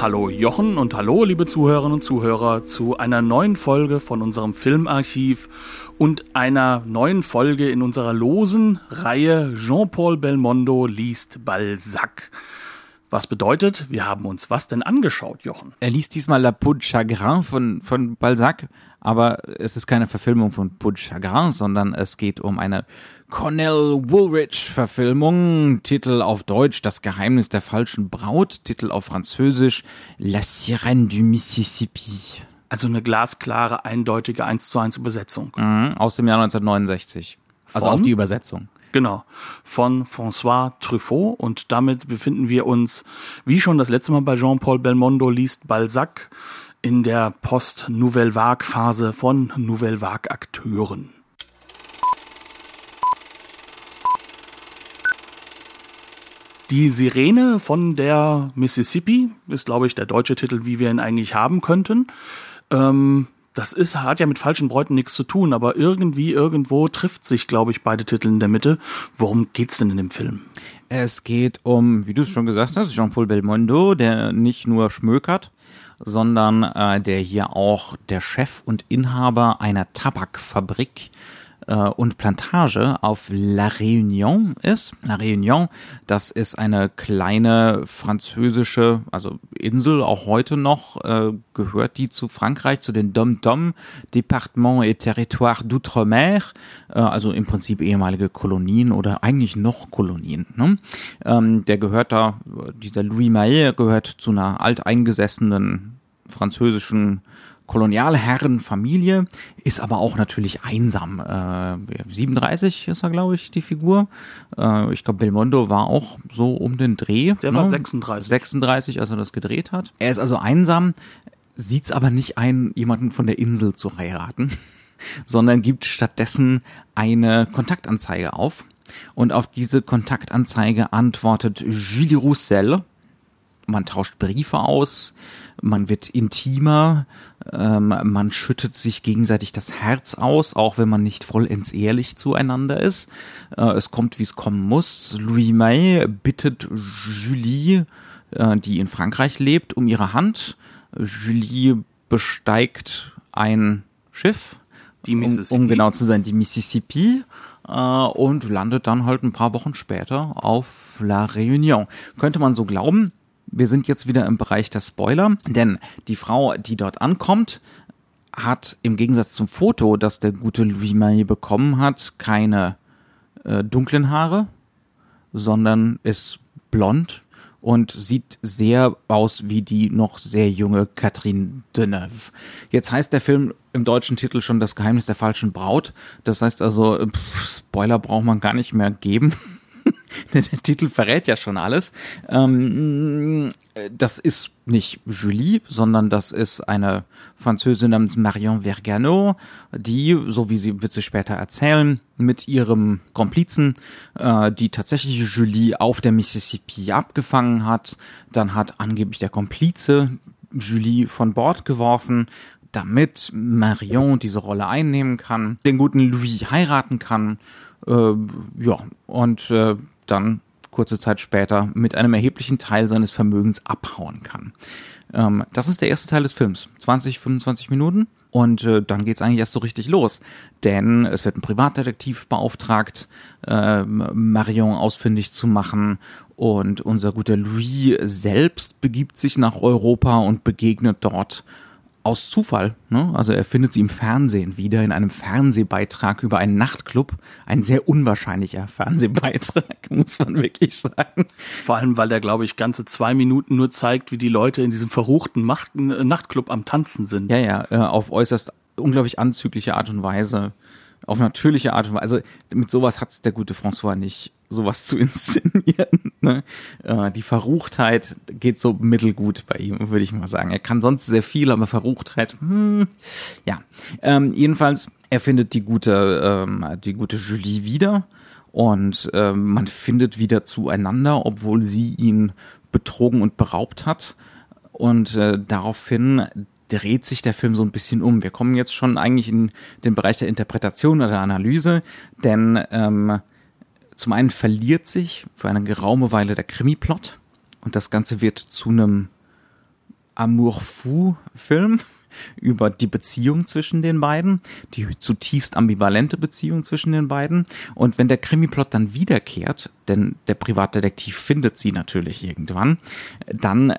Hallo Jochen und hallo liebe Zuhörerinnen und Zuhörer zu einer neuen Folge von unserem Filmarchiv und einer neuen Folge in unserer losen Reihe Jean-Paul Belmondo liest Balzac. Was bedeutet, wir haben uns was denn angeschaut, Jochen? Er liest diesmal La Peau de Chagrin von, von Balzac, aber es ist keine Verfilmung von Peau de Chagrin, sondern es geht um eine Cornell Woolrich Verfilmung. Titel auf Deutsch Das Geheimnis der falschen Braut. Titel auf Französisch La Sirène du Mississippi. Also eine glasklare, eindeutige 1 zu 1 Übersetzung. Mhm, aus dem Jahr 1969. Also Von? auch die Übersetzung. Genau, von François Truffaut und damit befinden wir uns, wie schon das letzte Mal bei Jean-Paul Belmondo liest Balzac, in der Post-Nouvelle Vague-Phase von Nouvelle Vague-Akteuren. Die Sirene von der Mississippi ist, glaube ich, der deutsche Titel, wie wir ihn eigentlich haben könnten. Ähm, das ist, hat ja mit falschen Bräuten nichts zu tun, aber irgendwie, irgendwo trifft sich, glaube ich, beide Titel in der Mitte. Worum geht's denn in dem Film? Es geht um, wie du es schon gesagt hast, Jean-Paul Belmondo, der nicht nur schmökert, sondern äh, der hier auch der Chef und Inhaber einer Tabakfabrik äh, und Plantage auf La Réunion ist. La Réunion, das ist eine kleine französische, also Insel, auch heute noch, äh, gehört die zu Frankreich, zu den Dom-Dom, Département et Territoire d'Outre-mer, äh, also im Prinzip ehemalige Kolonien oder eigentlich noch Kolonien. Ne? Ähm, der gehört da, dieser Louis Maillet gehört zu einer alteingesessenen französischen Kolonialherrenfamilie, ist aber auch natürlich einsam. Äh, 37 ist er, glaube ich, die Figur. Äh, ich glaube, Belmondo war auch so um den Dreh. Der war 36. 36, als er das gedreht hat. Er ist also einsam, sieht's aber nicht ein, jemanden von der Insel zu heiraten, sondern gibt stattdessen eine Kontaktanzeige auf. Und auf diese Kontaktanzeige antwortet Julie Roussel. Man tauscht Briefe aus, man wird intimer, ähm, man schüttet sich gegenseitig das Herz aus, auch wenn man nicht vollends ehrlich zueinander ist. Äh, es kommt, wie es kommen muss. Louis May bittet Julie, äh, die in Frankreich lebt, um ihre Hand. Julie besteigt ein Schiff, Die um, um genau zu sein, die Mississippi äh, und landet dann halt ein paar Wochen später auf La Réunion. Könnte man so glauben. Wir sind jetzt wieder im Bereich der Spoiler, denn die Frau, die dort ankommt, hat im Gegensatz zum Foto, das der gute Louis May bekommen hat, keine äh, dunklen Haare, sondern ist blond und sieht sehr aus wie die noch sehr junge Catherine Deneuve. Jetzt heißt der Film im deutschen Titel schon Das Geheimnis der falschen Braut. Das heißt also, pff, Spoiler braucht man gar nicht mehr geben. der Titel verrät ja schon alles. Ähm, das ist nicht Julie, sondern das ist eine Französin namens Marion Vergano, die, so wie sie wird sie später erzählen, mit ihrem Komplizen, äh, die tatsächlich Julie auf der Mississippi abgefangen hat. Dann hat angeblich der Komplize Julie von Bord geworfen, damit Marion diese Rolle einnehmen kann, den guten Louis heiraten kann. Äh, ja, und äh, dann kurze Zeit später mit einem erheblichen Teil seines Vermögens abhauen kann. Ähm, das ist der erste Teil des Films. 20, 25 Minuten. Und äh, dann geht's eigentlich erst so richtig los. Denn es wird ein Privatdetektiv beauftragt, äh, Marion ausfindig zu machen. Und unser guter Louis selbst begibt sich nach Europa und begegnet dort aus Zufall. Ne? Also er findet sie im Fernsehen wieder in einem Fernsehbeitrag über einen Nachtclub. Ein sehr unwahrscheinlicher Fernsehbeitrag, muss man wirklich sagen. Vor allem, weil der, glaube ich, ganze zwei Minuten nur zeigt, wie die Leute in diesem verruchten Macht äh, Nachtclub am Tanzen sind. Ja, ja, äh, auf äußerst unglaublich anzügliche Art und Weise. Auf natürliche Art und Weise. Also mit sowas hat's der gute François nicht sowas zu inszenieren. Ne? Äh, die Verruchtheit geht so mittelgut bei ihm, würde ich mal sagen. Er kann sonst sehr viel, aber Verruchtheit, hm, ja. Ähm, jedenfalls, er findet die gute, ähm, die gute Julie wieder und ähm, man findet wieder zueinander, obwohl sie ihn betrogen und beraubt hat. Und äh, daraufhin dreht sich der Film so ein bisschen um. Wir kommen jetzt schon eigentlich in den Bereich der Interpretation oder der Analyse, denn ähm, zum einen verliert sich für eine geraume Weile der Krimi-Plot und das Ganze wird zu einem Amour-Fou-Film über die Beziehung zwischen den beiden, die zutiefst ambivalente Beziehung zwischen den beiden. Und wenn der Krimi-Plot dann wiederkehrt, denn der Privatdetektiv findet sie natürlich irgendwann, dann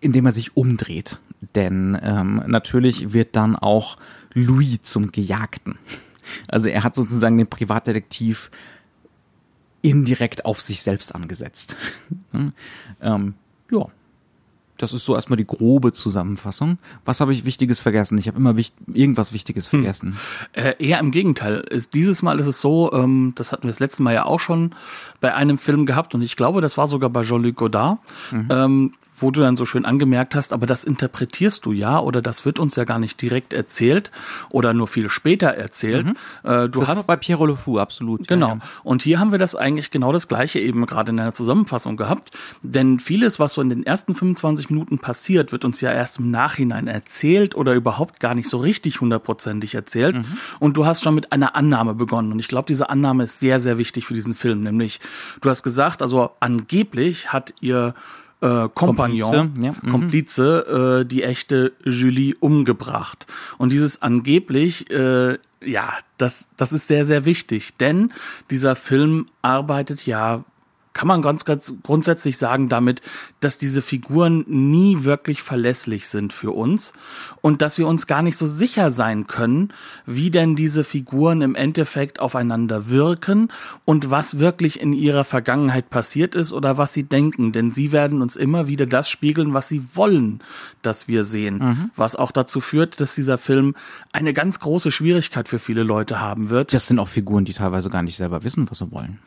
indem er sich umdreht. Denn ähm, natürlich wird dann auch Louis zum Gejagten. Also er hat sozusagen den Privatdetektiv indirekt auf sich selbst angesetzt. ähm, ja, das ist so erstmal die grobe Zusammenfassung. Was habe ich Wichtiges vergessen? Ich habe immer wichtig, irgendwas Wichtiges hm. vergessen. Hm. Äh, eher im Gegenteil. Ist, dieses Mal ist es so, ähm, das hatten wir das letzte Mal ja auch schon bei einem Film gehabt und ich glaube, das war sogar bei Jean-Luc Godard. Mhm. Ähm, wo du dann so schön angemerkt hast, aber das interpretierst du ja oder das wird uns ja gar nicht direkt erzählt oder nur viel später erzählt. Mhm. Äh, du das hast bei Pierre Le Fou absolut. Genau. Ja, ja. Und hier haben wir das eigentlich genau das gleiche eben gerade in einer Zusammenfassung gehabt, denn vieles, was so in den ersten 25 Minuten passiert, wird uns ja erst im Nachhinein erzählt oder überhaupt gar nicht so richtig hundertprozentig erzählt. Mhm. Und du hast schon mit einer Annahme begonnen und ich glaube, diese Annahme ist sehr, sehr wichtig für diesen Film, nämlich du hast gesagt, also angeblich hat ihr äh, Kompagnon, Komplize, ja. mhm. Komplize äh, die echte Julie umgebracht. Und dieses angeblich, äh, ja, das, das ist sehr, sehr wichtig, denn dieser Film arbeitet ja kann man ganz, ganz grundsätzlich sagen damit, dass diese Figuren nie wirklich verlässlich sind für uns und dass wir uns gar nicht so sicher sein können, wie denn diese Figuren im Endeffekt aufeinander wirken und was wirklich in ihrer Vergangenheit passiert ist oder was sie denken. Denn sie werden uns immer wieder das spiegeln, was sie wollen, dass wir sehen. Mhm. Was auch dazu führt, dass dieser Film eine ganz große Schwierigkeit für viele Leute haben wird. Das sind auch Figuren, die teilweise gar nicht selber wissen, was sie wollen.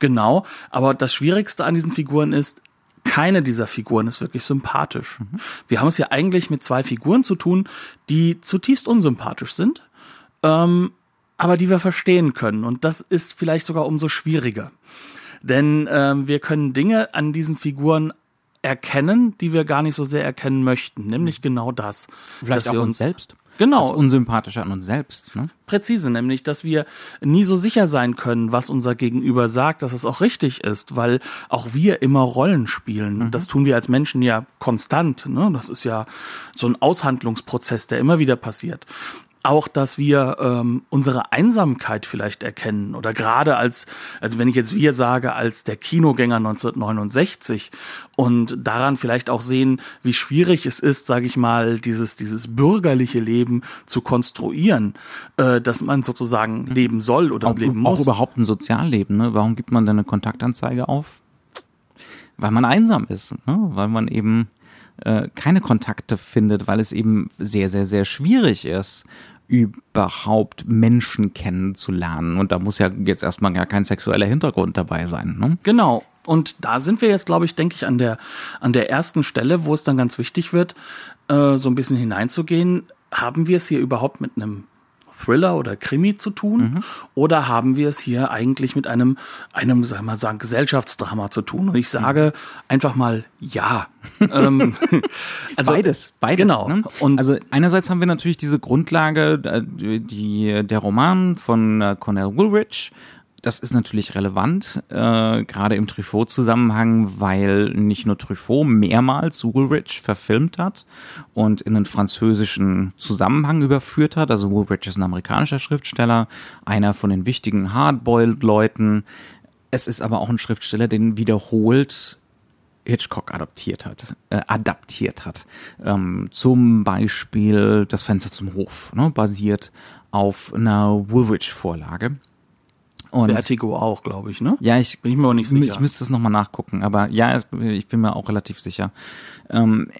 Genau, aber das Schwierigste an diesen Figuren ist, keine dieser Figuren ist wirklich sympathisch. Mhm. Wir haben es ja eigentlich mit zwei Figuren zu tun, die zutiefst unsympathisch sind, ähm, aber die wir verstehen können. Und das ist vielleicht sogar umso schwieriger. Denn ähm, wir können Dinge an diesen Figuren erkennen, die wir gar nicht so sehr erkennen möchten. Nämlich mhm. genau das. Vielleicht dass auch wir uns selbst. Genau. Das Unsympathische an uns selbst. Ne? Präzise, nämlich, dass wir nie so sicher sein können, was unser Gegenüber sagt, dass es auch richtig ist, weil auch wir immer Rollen spielen. Mhm. Das tun wir als Menschen ja konstant. Ne? Das ist ja so ein Aushandlungsprozess, der immer wieder passiert auch, dass wir ähm, unsere Einsamkeit vielleicht erkennen oder gerade als, also wenn ich jetzt wir sage, als der Kinogänger 1969 und daran vielleicht auch sehen, wie schwierig es ist, sage ich mal, dieses dieses bürgerliche Leben zu konstruieren, äh, dass man sozusagen leben soll oder auch, leben muss. Auch überhaupt ein Sozialleben. Ne? Warum gibt man denn eine Kontaktanzeige auf? Weil man einsam ist, ne? weil man eben äh, keine Kontakte findet, weil es eben sehr, sehr, sehr schwierig ist, überhaupt Menschen kennenzulernen. Und da muss ja jetzt erstmal gar kein sexueller Hintergrund dabei sein. Ne? Genau. Und da sind wir jetzt, glaube ich, denke ich, an der, an der ersten Stelle, wo es dann ganz wichtig wird, äh, so ein bisschen hineinzugehen. Haben wir es hier überhaupt mit einem Thriller oder Krimi zu tun? Mhm. Oder haben wir es hier eigentlich mit einem, einem, sagen wir mal sagen, Gesellschaftsdrama zu tun? Und ich sage einfach mal ja. ähm, also, beides, beides. Genau. Ne? Und also einerseits haben wir natürlich diese Grundlage, äh, die, der Roman von äh, Cornell Woolrich, das ist natürlich relevant, äh, gerade im Truffaut-Zusammenhang, weil nicht nur Truffaut mehrmals Woolrich verfilmt hat und in einen französischen Zusammenhang überführt hat. Also Woolrich ist ein amerikanischer Schriftsteller, einer von den wichtigen Hardboiled-Leuten. Es ist aber auch ein Schriftsteller, den wiederholt Hitchcock adaptiert hat, äh, adaptiert hat. Ähm, zum Beispiel Das Fenster zum Hof, ne, basiert auf einer Woolrich-Vorlage. Und Vertigo auch, glaube ich, ne? Ja, ich bin ich mir auch nicht sicher. Ich müsste es nochmal nachgucken, aber ja, ich bin mir auch relativ sicher. Ähm,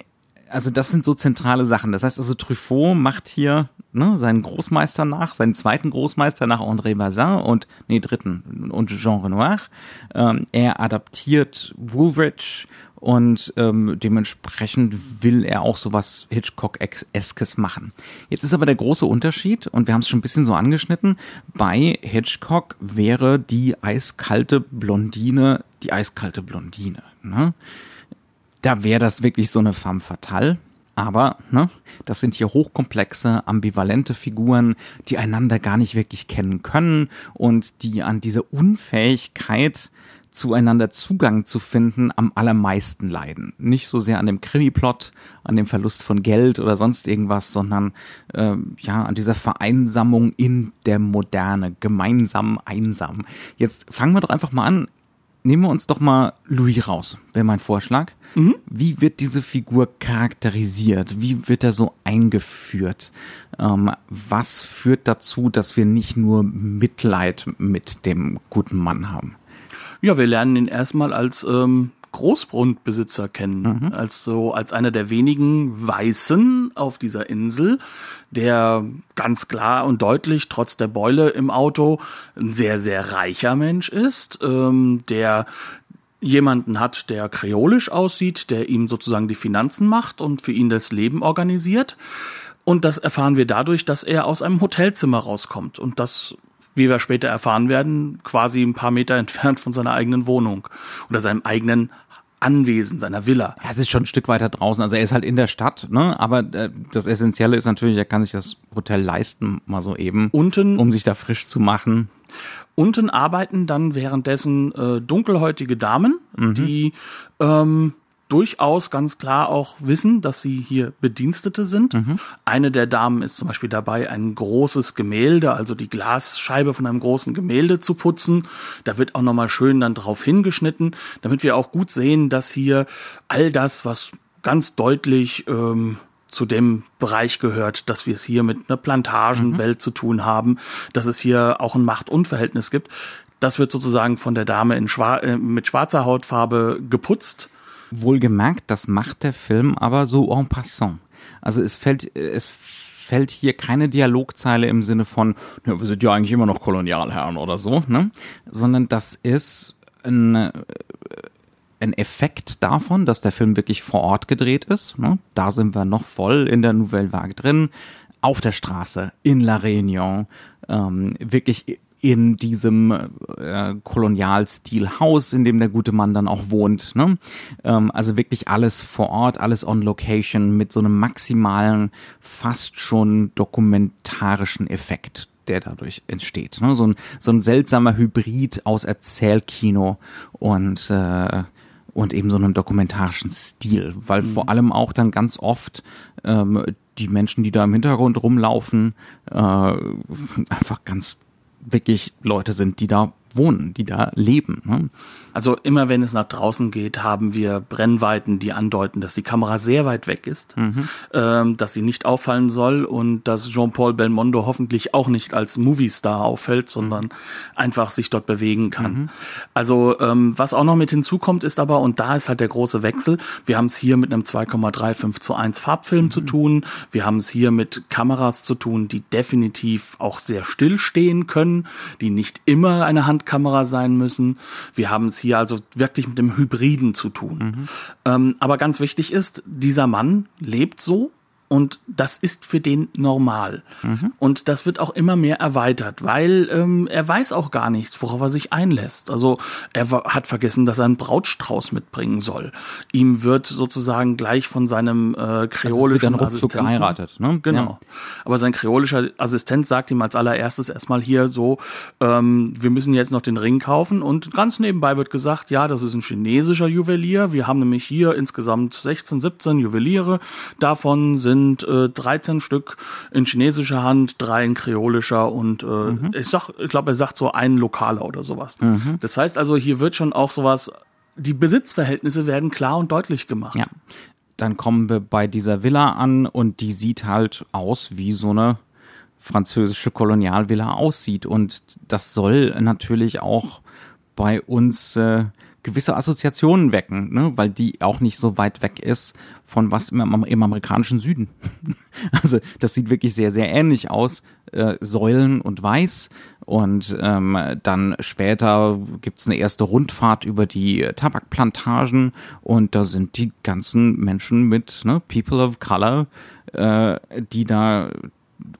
also das sind so zentrale Sachen. Das heißt also, Truffaut macht hier ne, seinen Großmeister nach, seinen zweiten Großmeister nach André Bazin und, nee, dritten, und Jean Renoir. Ähm, er adaptiert Woolrich und ähm, dementsprechend will er auch sowas Hitchcock-eskes machen. Jetzt ist aber der große Unterschied, und wir haben es schon ein bisschen so angeschnitten, bei Hitchcock wäre die eiskalte Blondine die eiskalte Blondine. Ne? Da wäre das wirklich so eine femme fatale. Aber, ne, das sind hier hochkomplexe, ambivalente Figuren, die einander gar nicht wirklich kennen können und die an dieser Unfähigkeit zueinander Zugang zu finden, am allermeisten leiden. Nicht so sehr an dem Krimi-Plot, an dem Verlust von Geld oder sonst irgendwas, sondern äh, ja an dieser Vereinsamung in der Moderne, gemeinsam einsam. Jetzt fangen wir doch einfach mal an. Nehmen wir uns doch mal Louis raus, wäre mein Vorschlag. Mhm. Wie wird diese Figur charakterisiert? Wie wird er so eingeführt? Ähm, was führt dazu, dass wir nicht nur Mitleid mit dem guten Mann haben? Ja, wir lernen ihn erstmal als ähm, Großgrundbesitzer kennen, mhm. als so als einer der wenigen Weißen auf dieser Insel, der ganz klar und deutlich trotz der Beule im Auto ein sehr sehr reicher Mensch ist, ähm, der jemanden hat, der kreolisch aussieht, der ihm sozusagen die Finanzen macht und für ihn das Leben organisiert. Und das erfahren wir dadurch, dass er aus einem Hotelzimmer rauskommt. Und das wie wir später erfahren werden, quasi ein paar Meter entfernt von seiner eigenen Wohnung oder seinem eigenen Anwesen, seiner Villa. Ja, es ist schon ein Stück weiter draußen. Also er ist halt in der Stadt, ne? Aber äh, das Essentielle ist natürlich, er kann sich das Hotel leisten, mal so eben. Unten, um sich da frisch zu machen. Unten arbeiten dann währenddessen äh, dunkelhäutige Damen, mhm. die ähm, durchaus ganz klar auch wissen, dass sie hier Bedienstete sind. Mhm. Eine der Damen ist zum Beispiel dabei, ein großes Gemälde, also die Glasscheibe von einem großen Gemälde zu putzen. Da wird auch nochmal schön dann drauf hingeschnitten, damit wir auch gut sehen, dass hier all das, was ganz deutlich ähm, zu dem Bereich gehört, dass wir es hier mit einer Plantagenwelt mhm. zu tun haben, dass es hier auch ein Machtunverhältnis gibt. Das wird sozusagen von der Dame in schwar äh, mit schwarzer Hautfarbe geputzt Wohlgemerkt, das macht der Film aber so en passant. Also es fällt, es fällt hier keine Dialogzeile im Sinne von, ja, wir sind ja eigentlich immer noch Kolonialherren oder so, ne? Sondern das ist ein, äh, ein Effekt davon, dass der Film wirklich vor Ort gedreht ist. Ne? Da sind wir noch voll in der Nouvelle Vague drin, auf der Straße, in La Réunion, ähm, wirklich in diesem äh, Kolonialstil-Haus, in dem der gute Mann dann auch wohnt. Ne? Ähm, also wirklich alles vor Ort, alles on Location mit so einem maximalen, fast schon dokumentarischen Effekt der dadurch entsteht. Ne? So, ein, so ein seltsamer Hybrid aus Erzählkino und äh, und eben so einem dokumentarischen Stil, weil mhm. vor allem auch dann ganz oft ähm, die Menschen, die da im Hintergrund rumlaufen, äh, einfach ganz wirklich Leute sind, die da wohnen, die da leben. Ne? Also immer wenn es nach draußen geht, haben wir Brennweiten, die andeuten, dass die Kamera sehr weit weg ist, mhm. ähm, dass sie nicht auffallen soll und dass Jean-Paul Belmondo hoffentlich auch nicht als Movie-Star auffällt, sondern mhm. einfach sich dort bewegen kann. Mhm. Also ähm, was auch noch mit hinzukommt, ist aber, und da ist halt der große Wechsel, wir haben es hier mit einem 2,35 zu 1 Farbfilm zu mhm. tun, wir haben es hier mit Kameras zu tun, die definitiv auch sehr still stehen können, die nicht immer eine Handkamera sein müssen. Wir haben es hier also wirklich mit dem Hybriden zu tun. Mhm. Ähm, aber ganz wichtig ist, dieser Mann lebt so, und das ist für den normal. Mhm. Und das wird auch immer mehr erweitert, weil ähm, er weiß auch gar nichts, worauf er sich einlässt. Also er hat vergessen, dass er einen Brautstrauß mitbringen soll. Ihm wird sozusagen gleich von seinem äh, kreolischen also Assistenten geheiratet. Ne? Genau. Ja. Aber sein kreolischer Assistent sagt ihm als allererstes erstmal hier so, ähm, wir müssen jetzt noch den Ring kaufen. Und ganz nebenbei wird gesagt, ja, das ist ein chinesischer Juwelier. Wir haben nämlich hier insgesamt 16, 17 Juweliere. Davon sind sind äh, 13 Stück in chinesischer Hand, drei in kreolischer und äh, mhm. ich sag, ich glaube, er sagt so ein lokaler oder sowas. Mhm. Das heißt also, hier wird schon auch sowas, die Besitzverhältnisse werden klar und deutlich gemacht. Ja. Dann kommen wir bei dieser Villa an und die sieht halt aus wie so eine französische Kolonialvilla aussieht und das soll natürlich auch bei uns äh, gewisse Assoziationen wecken, ne? weil die auch nicht so weit weg ist von was im, im amerikanischen Süden. also das sieht wirklich sehr, sehr ähnlich aus. Äh, Säulen und Weiß. Und ähm, dann später gibt's eine erste Rundfahrt über die Tabakplantagen und da sind die ganzen Menschen mit ne, People of Color, äh, die da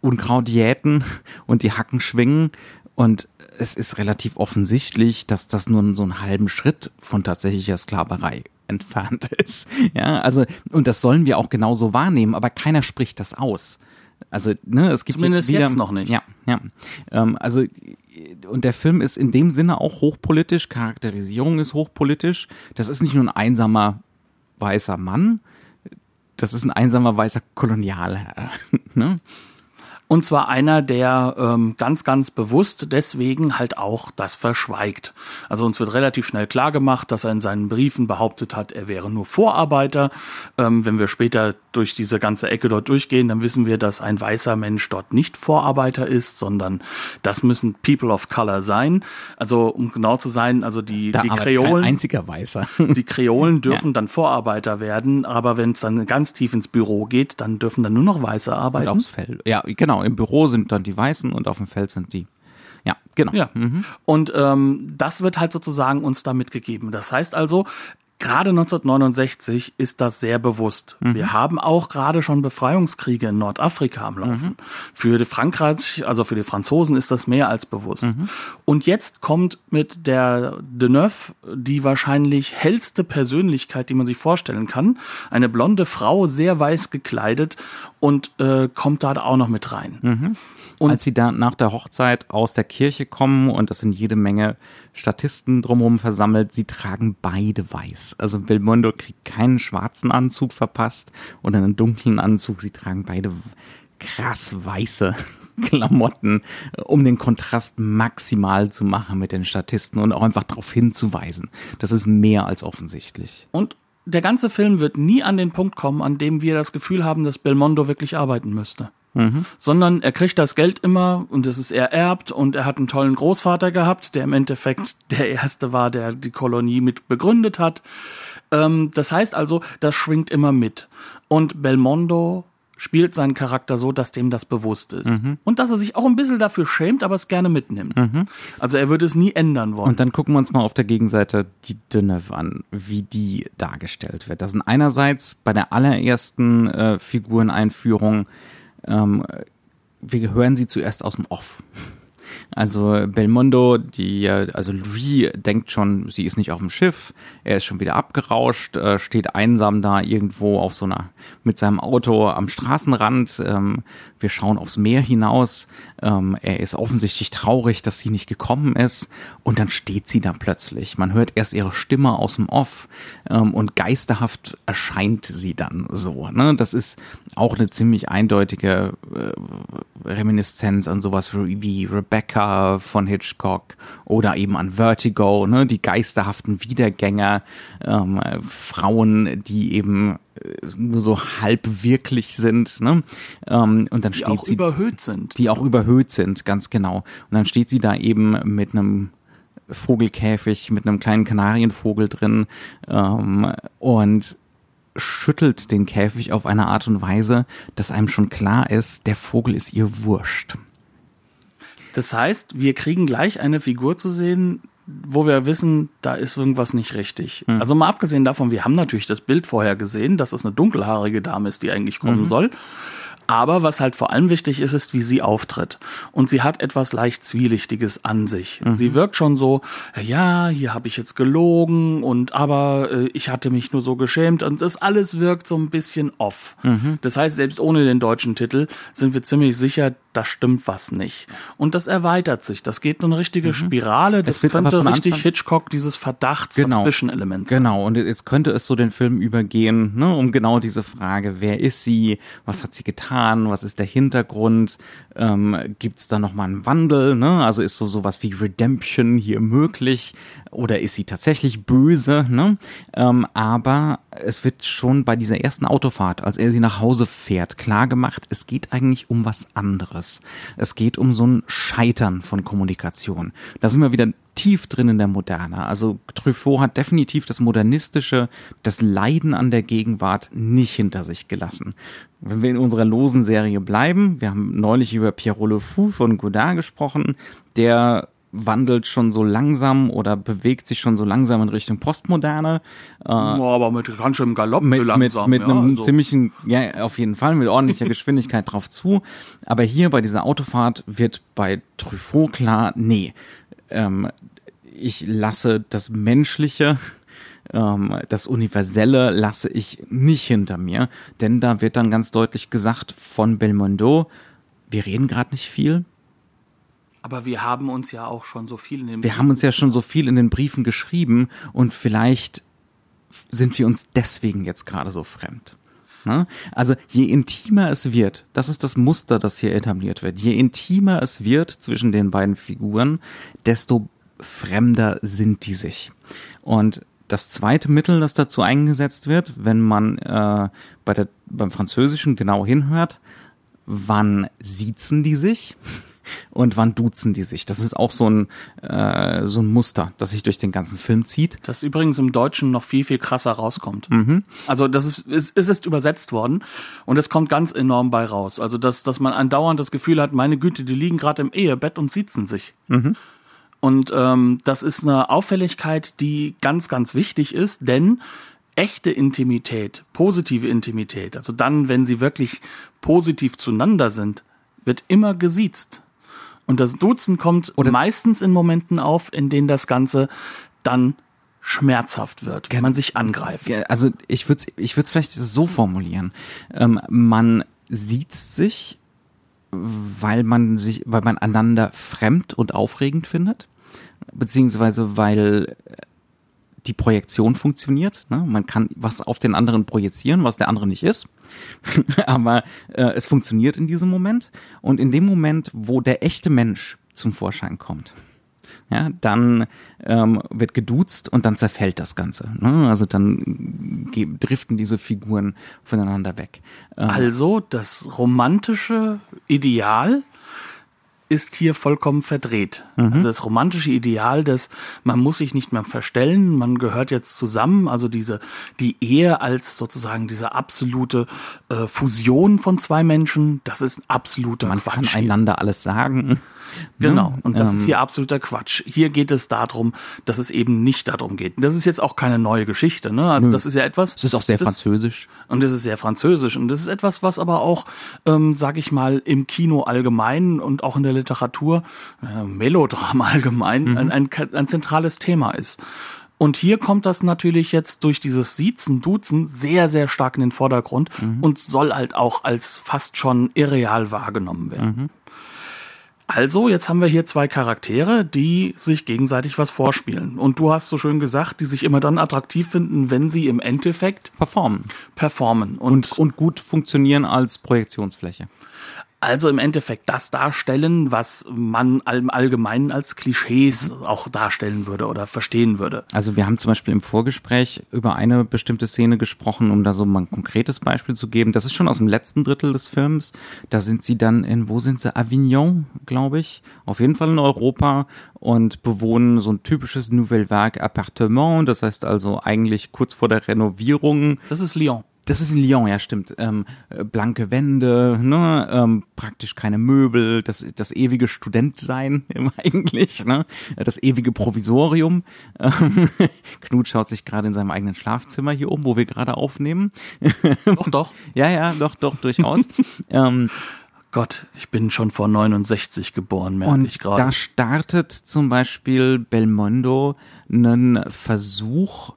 Unkraut jäten und die Hacken schwingen. Und es ist relativ offensichtlich, dass das nur so einen halben Schritt von tatsächlicher Sklaverei entfernt ist. Ja, also, und das sollen wir auch genauso wahrnehmen, aber keiner spricht das aus. Also, ne, es gibt Zumindest wieder, jetzt noch nicht. Ja, ja. Ähm, also, und der Film ist in dem Sinne auch hochpolitisch, Charakterisierung ist hochpolitisch. Das ist nicht nur ein einsamer weißer Mann, das ist ein einsamer weißer Kolonialherr. ne? Und zwar einer, der ähm, ganz, ganz bewusst deswegen halt auch das verschweigt. Also uns wird relativ schnell klar gemacht, dass er in seinen Briefen behauptet hat, er wäre nur Vorarbeiter. Ähm, wenn wir später durch diese ganze Ecke dort durchgehen, dann wissen wir, dass ein weißer Mensch dort nicht Vorarbeiter ist, sondern das müssen People of Color sein. Also um genau zu sein, also die, Da die Kreolen. Einziger Weißer. Die Kreolen dürfen dann Vorarbeiter werden, aber wenn es dann ganz tief ins Büro geht, dann dürfen dann nur noch Weiße Und arbeiten. aufs Feld. Ja, genau. Im Büro sind dann die Weißen und auf dem Feld sind die. Ja, genau. Ja. Und ähm, das wird halt sozusagen uns da mitgegeben. Das heißt also, gerade 1969 ist das sehr bewusst. Wir haben auch gerade schon Befreiungskriege in Nordafrika am Laufen. Für die Frankreich, also für die Franzosen ist das mehr als bewusst. Und jetzt kommt mit der Deneuve die wahrscheinlich hellste Persönlichkeit, die man sich vorstellen kann. Eine blonde Frau, sehr weiß gekleidet und äh, kommt da auch noch mit rein. Und- Als sie dann nach der Hochzeit aus der Kirche kommen und es sind jede Menge Statisten drumherum versammelt, sie tragen beide weiß. Also Belmondo kriegt keinen schwarzen Anzug verpasst oder einen dunklen Anzug. Sie tragen beide krass weiße Klamotten, um den Kontrast maximal zu machen mit den Statisten und auch einfach darauf hinzuweisen. Das ist mehr als offensichtlich. Und der ganze Film wird nie an den Punkt kommen, an dem wir das Gefühl haben, dass Belmondo wirklich arbeiten müsste. Sondern er kriegt das Geld immer und es ist er erbt und er hat einen tollen Großvater gehabt, der im Endeffekt der erste war, der die Kolonie mit begründet hat. Ähm, das heißt also, das schwingt immer mit. Und Belmondo spielt seinen Charakter so, dass dem das bewusst ist. Und dass er sich auch ein bisschen dafür schämt, aber es gerne mitnimmt. Also er würde es nie ändern wollen. Und dann gucken wir uns mal auf der Gegenseite die Deneuve an, wie die dargestellt wird. Das sind einerseits bei der allerersten äh, Figureneinführung, ähm, wir hören sie zuerst aus dem Off. Also Belmondo, die, also Louis denkt schon, sie ist nicht auf dem Schiff, er ist schon wieder abgerauscht, äh, steht einsam da irgendwo auf so einer, mit seinem Auto am Straßenrand. Ähm, wir schauen aufs Meer hinaus. Ähm, er ist offensichtlich traurig, dass sie nicht gekommen ist. Und dann steht sie da plötzlich. Man hört erst ihre Stimme aus dem Off ähm, und geisterhaft erscheint sie dann so. Ne? Das ist auch eine ziemlich eindeutige äh, Reminiszenz an sowas wie wie Rebecca von Hitchcock oder eben an Vertigo, ne? die geisterhaften Wiedergänger, ähm, äh, Frauen, die eben äh, nur so halb wirklich sind. Ne? Ähm, und dann die steht auch sie überhöht sind. die auch überhöht sind, ganz genau. Und dann steht sie da eben mit einem Vogelkäfig, mit einem kleinen Kanarienvogel drin ähm, und schüttelt den Käfig auf eine Art und Weise, dass einem schon klar ist, der Vogel ist ihr wurscht. Das heißt, wir kriegen gleich eine Figur zu sehen, wo wir wissen, da ist irgendwas nicht richtig. Also mal abgesehen davon, wir haben natürlich das Bild vorher gesehen, dass es eine dunkelhaarige Dame ist, die eigentlich kommen soll. Aber was halt vor allem wichtig ist, ist, wie sie auftritt. Und sie hat etwas leicht Zwielichtiges an sich. Sie wirkt schon so, ja, hier habe ich jetzt gelogen und aber äh, ich hatte mich nur so geschämt und das alles wirkt so ein bisschen off. Das heißt, selbst ohne den deutschen Titel sind wir ziemlich sicher, da stimmt was nicht. Und das erweitert sich. Das geht in eine richtige Spirale. Das könnte richtig Anfang- Hitchcock dieses Verdachts Genau. Suspicion-Element sein. Genau, und jetzt könnte es so den Film übergehen, ne, um genau diese Frage, wer ist sie, was hat sie getan, was ist der Hintergrund, ähm, gibt es da nochmal einen Wandel, ne? also ist so sowas wie Redemption hier möglich oder ist sie tatsächlich böse, ne? ähm, aber es wird schon bei dieser ersten Autofahrt, als er sie nach Hause fährt, klar gemacht, es geht eigentlich um was anderes. Es geht um so ein Scheitern von Kommunikation. Da sind wir wieder tief drin in der Moderne. Also Truffaut hat definitiv das Modernistische, das Leiden an der Gegenwart nicht hinter sich gelassen. Wenn wir in unserer losen Serie bleiben, wir haben neulich über Pierrot Le Fou von Godard gesprochen, der wandelt schon so langsam oder bewegt sich schon so langsam in Richtung Postmoderne. Äh, oh, aber mit ganz schön Galopp mit, langsam, mit, mit ja, einem also. ziemlichen, ja, auf jeden Fall mit ordentlicher Geschwindigkeit drauf zu. Aber hier bei dieser Autofahrt wird bei Truffaut klar, nee, ähm, ich lasse das Menschliche ähm, das Universelle lasse ich nicht hinter mir, denn da wird dann ganz deutlich gesagt von Belmondo, wir reden gerade nicht viel, aber wir haben uns ja auch schon so viel in den Wir haben uns ja schon so viel in den Briefen geschrieben und vielleicht sind wir uns deswegen jetzt gerade so fremd. Ne? Also je intimer es wird, das ist das Muster, das hier etabliert wird, je intimer es wird zwischen den beiden Figuren, desto fremder sind die sich. Und das zweite Mittel, das dazu eingesetzt wird, wenn man äh, bei der, beim Französischen genau hinhört, wann siezen die sich? Und wann duzen die sich. Das ist auch so ein, äh, so ein Muster, das sich durch den ganzen Film zieht. Das übrigens im Deutschen noch viel, viel krasser rauskommt. Mhm. Also das ist, ist, ist ist übersetzt worden und es kommt ganz enorm bei raus. Also dass, dass man andauernd das Gefühl hat, meine Güte, die liegen gerade im Ehebett und siezen sich. Mhm. Und ähm, das ist eine Auffälligkeit, die ganz, ganz wichtig ist, denn echte Intimität, positive Intimität, also dann, wenn sie wirklich positiv zueinander sind, wird immer gesiezt. Und das Duzen kommt Oder meistens in Momenten auf, in denen das Ganze dann schmerzhaft wird, wenn man sich angreift. Also ich würde es ich würd's vielleicht so formulieren. Ähm, man sieht sich, weil man sich, weil man einander fremd und aufregend findet, beziehungsweise weil die Projektion funktioniert. Ne? Man kann was auf den anderen projizieren, was der andere nicht ist. Aber äh, es funktioniert in diesem Moment. Und in dem Moment, wo der echte Mensch zum Vorschein kommt, ja, dann ähm, wird geduzt und dann zerfällt das Ganze. Ne? Also dann driften diese Figuren voneinander weg. Ähm, also das romantische Ideal ist hier vollkommen verdreht. Mhm. Also das romantische Ideal, dass man muss sich nicht mehr verstellen, man gehört jetzt zusammen, also diese die Ehe als sozusagen diese absolute äh, Fusion von zwei Menschen, das ist absoluter man Quatsch. Man kann einander alles sagen. Genau. Und das ähm, ist hier absoluter Quatsch. Hier geht es darum, dass es eben nicht darum geht. Das ist jetzt auch keine neue Geschichte, ne? Also das ist ja etwas. Es ist auch sehr das, französisch. Und das ist sehr französisch. Und das ist etwas, was aber auch, ähm, sag ich mal, im Kino allgemein und auch in der Literatur, äh, Melodrama allgemein, mhm. ein, ein, ein zentrales Thema ist. Und hier kommt das natürlich jetzt durch dieses Siezen, Duzen sehr, sehr stark in den Vordergrund mhm. und soll halt auch als fast schon irreal wahrgenommen werden. Mhm. Also, jetzt haben wir hier zwei Charaktere, die sich gegenseitig was vorspielen. Und du hast so schön gesagt, die sich immer dann attraktiv finden, wenn sie im Endeffekt performen. Performen. Und, und, und gut funktionieren als Projektionsfläche. Also im Endeffekt das darstellen, was man im Allgemeinen als Klischees auch darstellen würde oder verstehen würde. Also wir haben zum Beispiel im Vorgespräch über eine bestimmte Szene gesprochen, um da so mal ein konkretes Beispiel zu geben. Das ist schon aus dem letzten Drittel des Films. Da sind sie dann in, wo sind sie? Avignon, glaube ich. Auf jeden Fall in Europa und bewohnen so ein typisches Nouvelle Vague Appartement. Das heißt also eigentlich kurz vor der Renovierung. Das ist Lyon. Das ist in Lyon, ja, stimmt. Ähm, äh, blanke Wände, ne, ähm, praktisch keine Möbel, das, das ewige Studentsein eigentlich, ne, das ewige Provisorium. Ähm, Knut schaut sich gerade in seinem eigenen Schlafzimmer hier um, wo wir gerade aufnehmen. Doch, doch. ja, ja, doch, doch, durchaus. ähm, Gott, ich bin schon vor 69 geboren, merke und ich gerade. Da startet zum Beispiel Belmondo einen Versuch,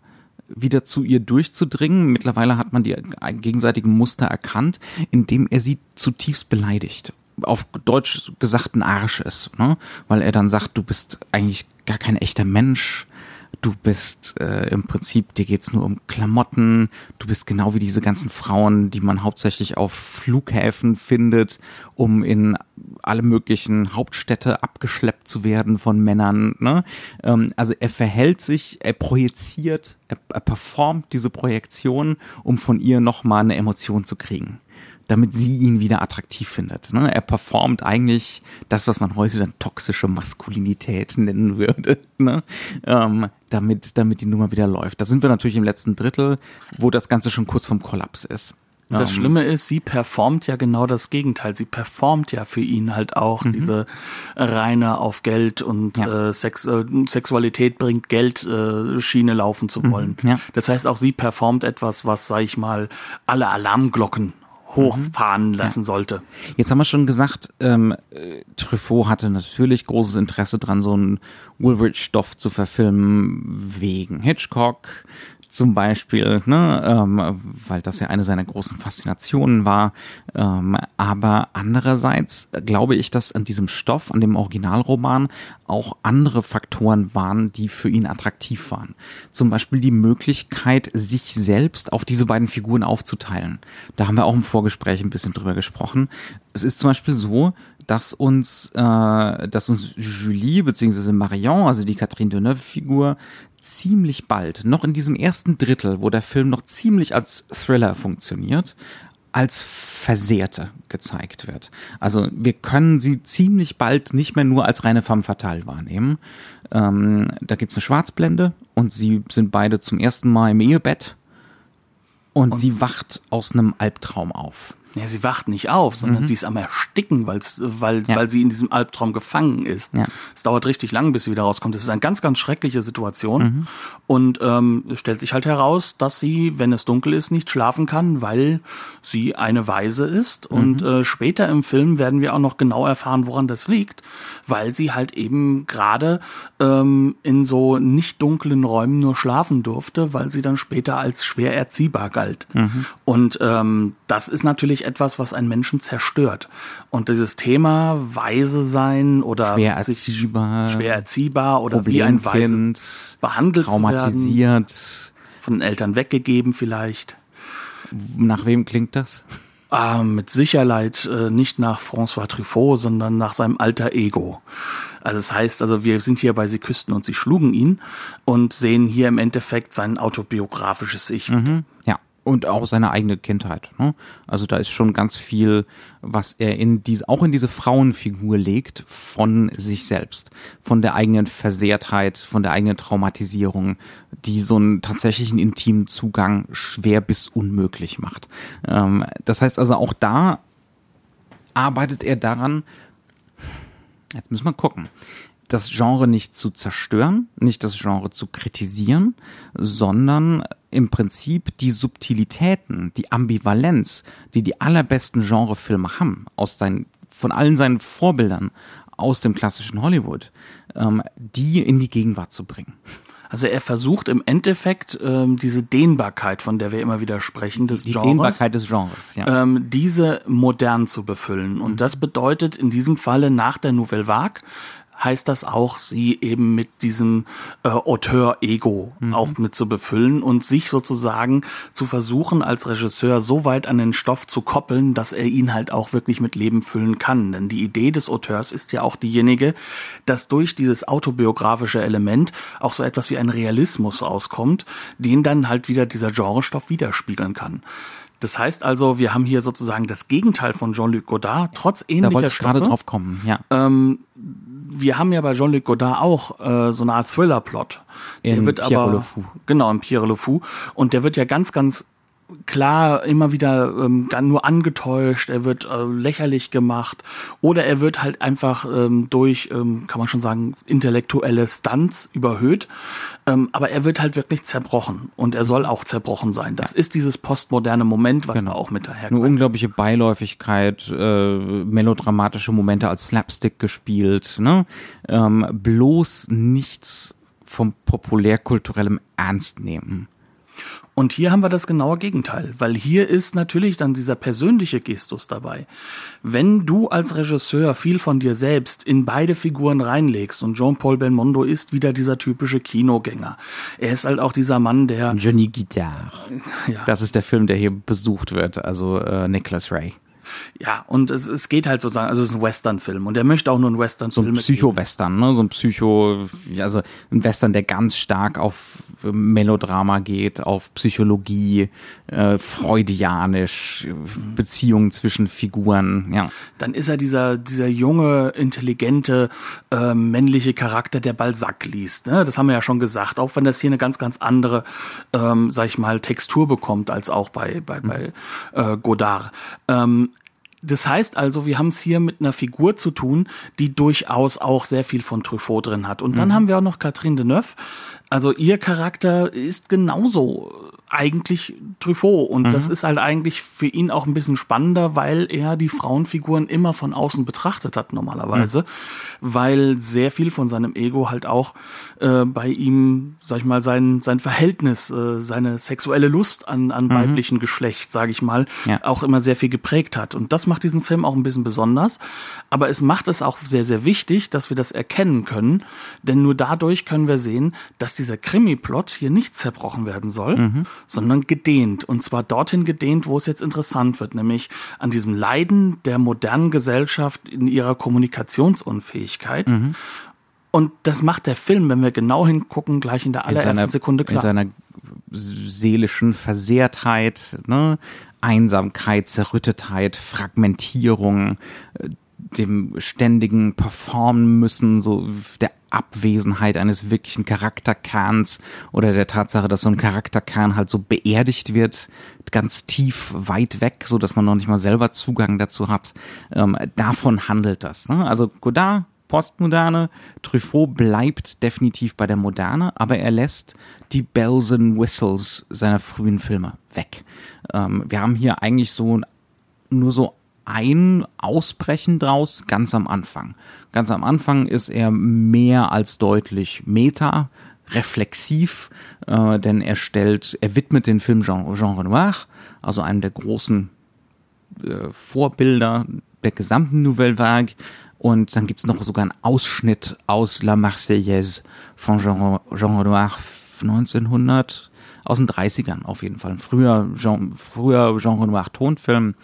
wieder zu ihr durchzudringen. Mittlerweile hat man die gegenseitigen Muster erkannt, indem er sie zutiefst beleidigt. Auf Deutsch gesagt ein Arsch ist, ne? weil er dann sagt, du bist eigentlich gar kein echter Mensch, du bist äh, im Prinzip, dir geht's nur um Klamotten, du bist genau wie diese ganzen Frauen, die man hauptsächlich auf Flughäfen findet, um in alle möglichen Hauptstädte abgeschleppt zu werden von Männern. Ne? Ähm, also er verhält sich, er projiziert, er, er performt diese Projektion, um von ihr nochmal eine Emotion zu kriegen. Damit sie ihn wieder attraktiv findet. Ne? Er performt eigentlich das, was man heute dann toxische Maskulinität nennen würde, ne? ähm, damit, damit die Nummer wieder läuft. Da sind wir natürlich im letzten Drittel, wo das Ganze schon kurz vom Kollaps ist. Und das Ähm, Schlimme ist, sie performt ja genau das Gegenteil. Sie performt ja für ihn halt auch diese reine auf Geld und Mhm. Ja. äh, Sex, äh, Sexualität bringt Geld äh, Schiene laufen zu wollen. Mhm. ja. Das heißt, auch sie performt etwas, was, sag ich mal, alle Alarmglocken hochfahren Mhm. lassen sollte. Jetzt haben wir schon gesagt, ähm, äh, Truffaut hatte natürlich großes Interesse dran, so einen Woolrich-Stoff zu verfilmen, wegen Hitchcock zum Beispiel, ne, ähm, weil das ja eine seiner großen Faszinationen war. Ähm, aber andererseits glaube ich, dass an diesem Stoff, an dem Originalroman, auch andere Faktoren waren, die für ihn attraktiv waren. Zum Beispiel die Möglichkeit, sich selbst auf diese beiden Figuren aufzuteilen. Da haben wir auch im Vorgespräch ein bisschen drüber gesprochen. Es ist zum Beispiel so, dass uns, äh, dass uns Julie bzw. Marion, also die Catherine Deneuve-Figur, ziemlich bald, noch in diesem ersten Drittel, wo der Film noch ziemlich als Thriller funktioniert, als Versehrte gezeigt wird. Also wir können sie ziemlich bald nicht mehr nur als reine femme fatale wahrnehmen. Ähm, da gibt's eine Schwarzblende und sie sind beide zum ersten Mal im Ehebett und, sie wacht aus einem Albtraum auf. Ja, sie wacht nicht auf, sondern sie ist am Ersticken, weil's, weil, Mhm. Ja. weil sie in diesem Albtraum gefangen ist. Ja. Es dauert richtig lang, bis sie wieder rauskommt. Es ist eine ganz, ganz schreckliche Situation. Mhm. Und ähm, es stellt sich halt heraus, dass sie, wenn es dunkel ist, nicht schlafen kann, weil sie eine Weise ist. Und Mhm. äh, später im Film werden wir auch noch genau erfahren, woran das liegt, weil sie halt eben gerade ähm, in so nicht dunklen Räumen nur schlafen durfte, weil sie dann später als schwer erziehbar galt. Mhm. Und ähm, das ist natürlich etwas, was einen Menschen zerstört. Und dieses Thema weise sein oder Schwer erziehbar, schwer erziehbar oder wie ein Weise behandelt zu werden, traumatisiert. von den Eltern weggegeben vielleicht. Nach wem klingt das? Ah, mit Sicherheit äh, nicht nach François Truffaut, sondern nach seinem alter Ego. Also das heißt, also wir sind hier bei Sie küssten und Sie schlugen ihn und sehen hier im Endeffekt sein autobiografisches Ich. Ja. Und auch seine eigene Kindheit. Ne? Also da ist schon ganz viel, was er in diese, auch in diese Frauenfigur legt, von sich selbst, von der eigenen Versehrtheit, von der eigenen Traumatisierung, die so einen tatsächlichen intimen Zugang schwer bis unmöglich macht. Ähm, das heißt also auch da arbeitet er daran, jetzt müssen wir gucken, das Genre nicht zu zerstören, nicht das Genre zu kritisieren, sondern im Prinzip die Subtilitäten, die Ambivalenz, die die allerbesten Genrefilme haben, aus seinen, von allen seinen Vorbildern aus dem klassischen Hollywood, ähm, die in die Gegenwart zu bringen. Also er versucht im Endeffekt ähm, diese Dehnbarkeit, von der wir immer wieder sprechen, des Die Genres, Dehnbarkeit des Genres, ja. ähm, diese modern zu befüllen. Mhm. Und das bedeutet in diesem Falle nach der Nouvelle Vague heißt das auch, sie eben mit diesem äh, Auteur-Ego Mhm. auch mit zu befüllen und sich sozusagen zu versuchen, als Regisseur so weit an den Stoff zu koppeln, dass er ihn halt auch wirklich mit Leben füllen kann. Denn die Idee des Auteurs ist ja auch diejenige, dass durch dieses autobiografische Element auch so etwas wie ein Realismus auskommt, den dann halt wieder dieser Genrestoff widerspiegeln kann. Das heißt also, wir haben hier sozusagen das Gegenteil von Jean-Luc Godard, trotz da ähnlicher wollte ich gerade Stoffe. drauf kommen, ja. Wir haben ja bei Jean-Luc Godard auch äh, so eine Art Thriller-Plot. Der wird Pierre aber Le Fou. genau in Pierre Le Fou und der wird ja ganz ganz klar immer wieder ähm, nur angetäuscht, er wird äh, lächerlich gemacht oder er wird halt einfach ähm, durch, ähm, kann man schon sagen, intellektuelle Stunts überhöht, ähm, aber er wird halt wirklich zerbrochen und er soll auch zerbrochen sein. Das ist dieses postmoderne Moment, was da auch mit Eine daherkommt. unglaubliche Beiläufigkeit, äh, melodramatische Momente als Slapstick gespielt, ne? Ähm, bloß nichts vom populärkulturellem ernst nehmen. Und hier haben wir das genaue Gegenteil, weil hier ist natürlich dann dieser persönliche Gestus dabei. Wenn du als Regisseur viel von dir selbst in beide Figuren reinlegst und Jean-Paul Belmondo ist wieder dieser typische Kinogänger. Er ist halt auch dieser Mann, der Johnny Guitar. ja, Das ist der Film, der hier besucht wird, also äh, Nicholas Ray. Ja, und es, es geht halt sozusagen, also es ist ein Western-Film und er möchte auch nur einen Western-Film. So ein Psycho-Western, ne? So ein Psycho, also ein Western, der ganz stark auf Melodrama geht, auf Psychologie, äh, freudianisch, Beziehungen zwischen Figuren, ja. Dann ist er dieser, dieser junge, intelligente, äh, männliche Charakter, der Balzac liest. Ne? Das haben wir ja schon gesagt, auch wenn das hier eine ganz, ganz andere, ähm, sag ich mal, Textur bekommt als auch bei, bei, bei äh, Godard. Ähm, das heißt also, wir haben es hier mit einer Figur zu tun, die durchaus auch sehr viel von Truffaut drin hat. Und dann haben wir auch noch Catherine Deneuve. Also ihr Charakter ist genauso eigentlich Truffaut. Und das ist halt eigentlich für ihn auch ein bisschen spannender, weil er die Frauenfiguren immer von außen betrachtet hat normalerweise. Weil sehr viel von seinem Ego halt auch äh, bei ihm, sag ich mal, sein, sein Verhältnis, äh, seine sexuelle Lust an, an weiblichen Geschlecht, sag ich mal, Ja. auch immer sehr viel geprägt hat. Und das macht diesen Film auch ein bisschen besonders. Aber es macht es auch sehr, sehr wichtig, dass wir das erkennen können. Denn nur dadurch können wir sehen, dass dieser Krimi-Plot hier nicht zerbrochen werden soll, sondern gedehnt. Und zwar dorthin gedehnt, wo es jetzt interessant wird, nämlich an diesem Leiden der modernen Gesellschaft in ihrer Kommunikationsunfähigkeit. Und das macht der Film, wenn wir genau hingucken, gleich in der allerersten seiner, Sekunde In klar. seiner seelischen Versehrtheit, ne? Einsamkeit, Zerrüttetheit, Fragmentierung, äh, dem ständigen Performen müssen, so der Abwesenheit eines wirklichen Charakterkerns oder der Tatsache, dass so ein Charakterkern halt so beerdigt wird, ganz tief weit weg, so dass man noch nicht mal selber Zugang dazu hat. Ähm, davon handelt das. Ne? Also Godard Postmoderne. Truffaut bleibt definitiv bei der Moderne, aber er lässt die Bells and Whistles seiner frühen Filme weg. Ähm, wir haben hier eigentlich so nur so ein Ausbrechen draus ganz am Anfang. Ganz am Anfang ist er mehr als deutlich meta, reflexiv, äh, denn er stellt, er widmet den Film Jean, Jean Renoir, also einem der großen äh, Vorbilder der gesamten Nouvelle Vague. Und dann gibt's noch sogar einen Ausschnitt aus La Marseillaise von Jean, Jean Renoir 1900, aus den 30ern auf jeden Fall. Früher Jean, früher Jean Renoir Tonfilm.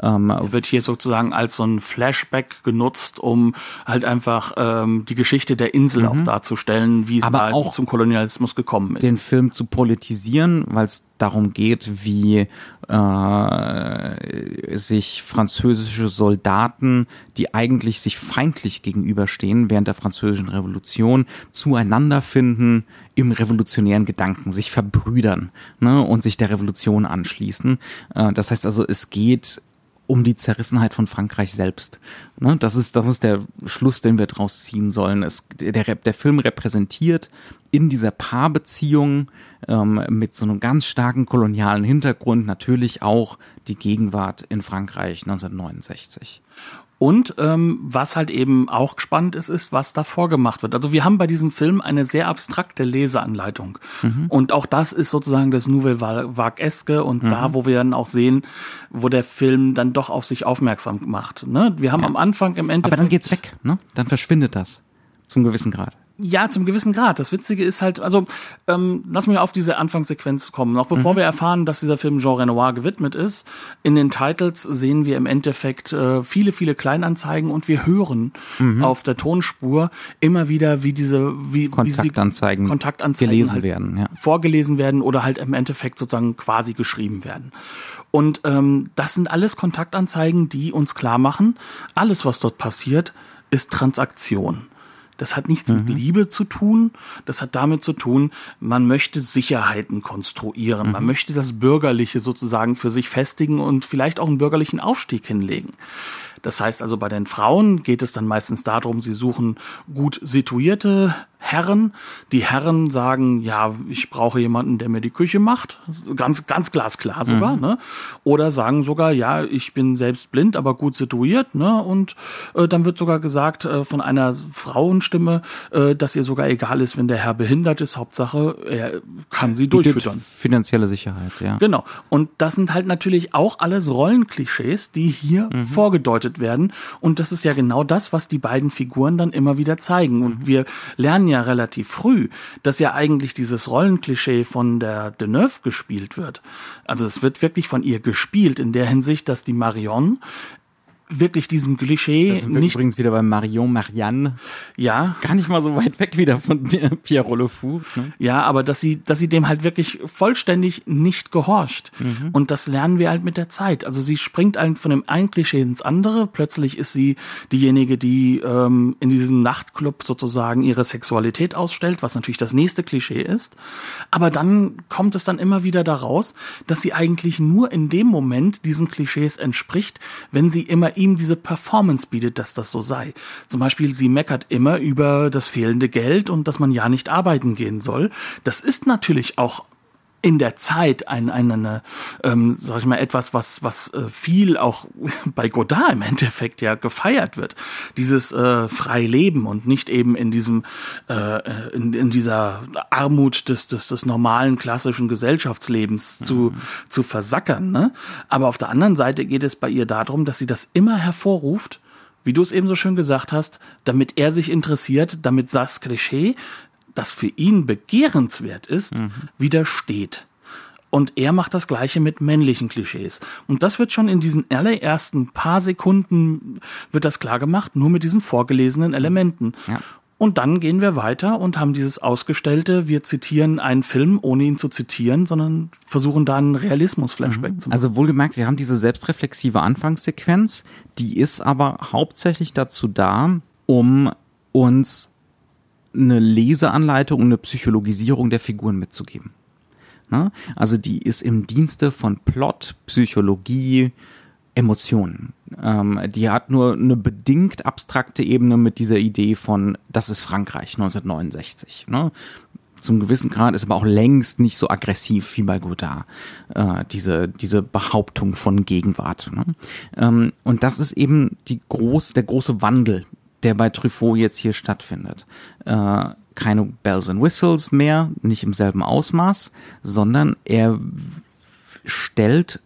Ähm, wird hier sozusagen als so ein Flashback genutzt, um halt einfach ähm, die Geschichte der Insel auch darzustellen, wie es Mhm. Aber da auch zum Kolonialismus gekommen ist. den Film zu politisieren, weil es darum geht, wie äh, sich französische Soldaten, die eigentlich sich feindlich gegenüberstehen während der französischen Revolution, zueinander finden im revolutionären Gedanken, sich verbrüdern ne, und sich der Revolution anschließen. Äh, das heißt also, es geht um die Zerrissenheit von Frankreich selbst. Ne, das ist das ist der Schluss, den wir draus ziehen sollen. Es, der, der Film repräsentiert in dieser Paarbeziehung ähm, mit so einem ganz starken kolonialen Hintergrund natürlich auch die Gegenwart in Frankreich 1969. Und ähm, was halt eben auch spannend ist, ist, was davor gemacht wird. Also wir haben bei diesem Film eine sehr abstrakte Leseanleitung. Mhm. Und auch das ist sozusagen das Nouvelle Vague-eske und da, wo wir dann auch sehen, wo der Film dann doch auf sich aufmerksam macht. Ne? Wir haben am Anfang im Aber Endeffekt... dann geht's weg, ne? Dann verschwindet das zum gewissen Grad. Ja, zum gewissen Grad. Das Witzige ist halt, also ähm, lass mich auf diese Anfangssequenz kommen. Noch Mhm. bevor wir erfahren, dass dieser Film Jean Renoir gewidmet ist, in den Titles sehen wir im Endeffekt äh, viele, viele Kleinanzeigen und wir hören Mhm. auf der Tonspur immer wieder, wie diese wie, Kontaktanzeigen wie sie Kontaktanzeigen gelesen halt werden, ja. vorgelesen werden oder halt im Endeffekt sozusagen quasi geschrieben werden. Und ähm, das sind alles Kontaktanzeigen, die uns klar machen, alles, was dort passiert, ist Transaktion. Das hat nichts mit Liebe zu tun. Das hat damit zu tun, man möchte Sicherheiten konstruieren. Man möchte das Bürgerliche sozusagen für sich festigen und vielleicht auch einen bürgerlichen Aufstieg hinlegen. Das heißt also, bei den Frauen geht es dann meistens darum, sie suchen gut situierte Herren. Die Herren sagen, ja, ich brauche jemanden, der mir die Küche macht. Ganz, ganz glasklar sogar, ne? Oder sagen sogar, ja, ich bin selbst blind, aber gut situiert, ne? Und äh, dann wird sogar gesagt äh, von einer Frauenstimme, äh, dass ihr sogar egal ist, wenn der Herr behindert ist. Hauptsache, er kann sie Bietet durchfüttern. finanzielle Sicherheit, ja. Genau. Und das sind halt natürlich auch alles Rollenklischees, die hier Mhm. vorgedeutet werden. Und das ist ja genau das, was die beiden Figuren dann immer wieder zeigen. Und wir lernen ja relativ früh, dass ja eigentlich dieses Rollenklischee von der Deneuve gespielt wird. Also es wird wirklich von ihr gespielt in der Hinsicht, dass die Marion wirklich diesem Klischee Da sind wir nicht übrigens wieder bei Marion Marianne. ja Gar nicht mal so weit weg wieder von Pierre Rolefou. Ne? Ja, aber dass sie, dass sie dem halt wirklich vollständig nicht gehorcht. Und das lernen wir halt mit der Zeit. Also sie springt halt von dem einen Klischee ins andere. Plötzlich ist sie diejenige, die ähm, in diesem Nachtclub sozusagen ihre Sexualität ausstellt, was natürlich das nächste Klischee ist. Aber dann kommt es dann immer wieder daraus, dass sie eigentlich nur in dem Moment diesen Klischees entspricht, wenn sie immer ihm diese Performance bietet, dass das so sei. Zum Beispiel, sie meckert immer über das fehlende Geld und dass man ja nicht arbeiten gehen soll. Das ist natürlich auch in der Zeit ein, ein, eine, ähm, sag ich mal, etwas, was, was äh, viel auch bei Godard im Endeffekt ja gefeiert wird. Dieses äh, freie Leben und nicht eben in diesem, äh, in, in dieser Armut des, des, des normalen klassischen Gesellschaftslebens zu, zu versackern. Ne? Aber auf der anderen Seite geht es bei ihr darum, dass sie das immer hervorruft, wie du es eben so schön gesagt hast, damit er sich interessiert, damit das Klischee, das für ihn begehrenswert ist, widersteht. Und er macht das Gleiche mit männlichen Klischees. Und das wird schon in diesen allerersten paar Sekunden, wird das klar gemacht, nur mit diesen vorgelesenen Elementen. Ja. Und dann gehen wir weiter und haben dieses Ausgestellte, wir zitieren einen Film, ohne ihn zu zitieren, sondern versuchen da einen Realismus-Flashback zu machen. Also wohlgemerkt, wir haben diese selbstreflexive Anfangssequenz, die ist aber hauptsächlich dazu da, um uns eine Leseanleitung und eine Psychologisierung der Figuren mitzugeben. Ne? Also die ist im Dienste von Plot, Psychologie, Emotionen. Ähm, die hat nur eine bedingt abstrakte Ebene mit dieser Idee von, das ist Frankreich 1969. Ne? Zum gewissen Grad ist aber auch längst nicht so aggressiv wie bei Godard, äh, diese, diese Behauptung von Gegenwart. Ne? Ähm, und das ist eben die groß, der große Wandel, der bei Truffaut jetzt hier stattfindet. Äh, keine Bells and Whistles mehr, nicht im selben Ausmaß, sondern er stellt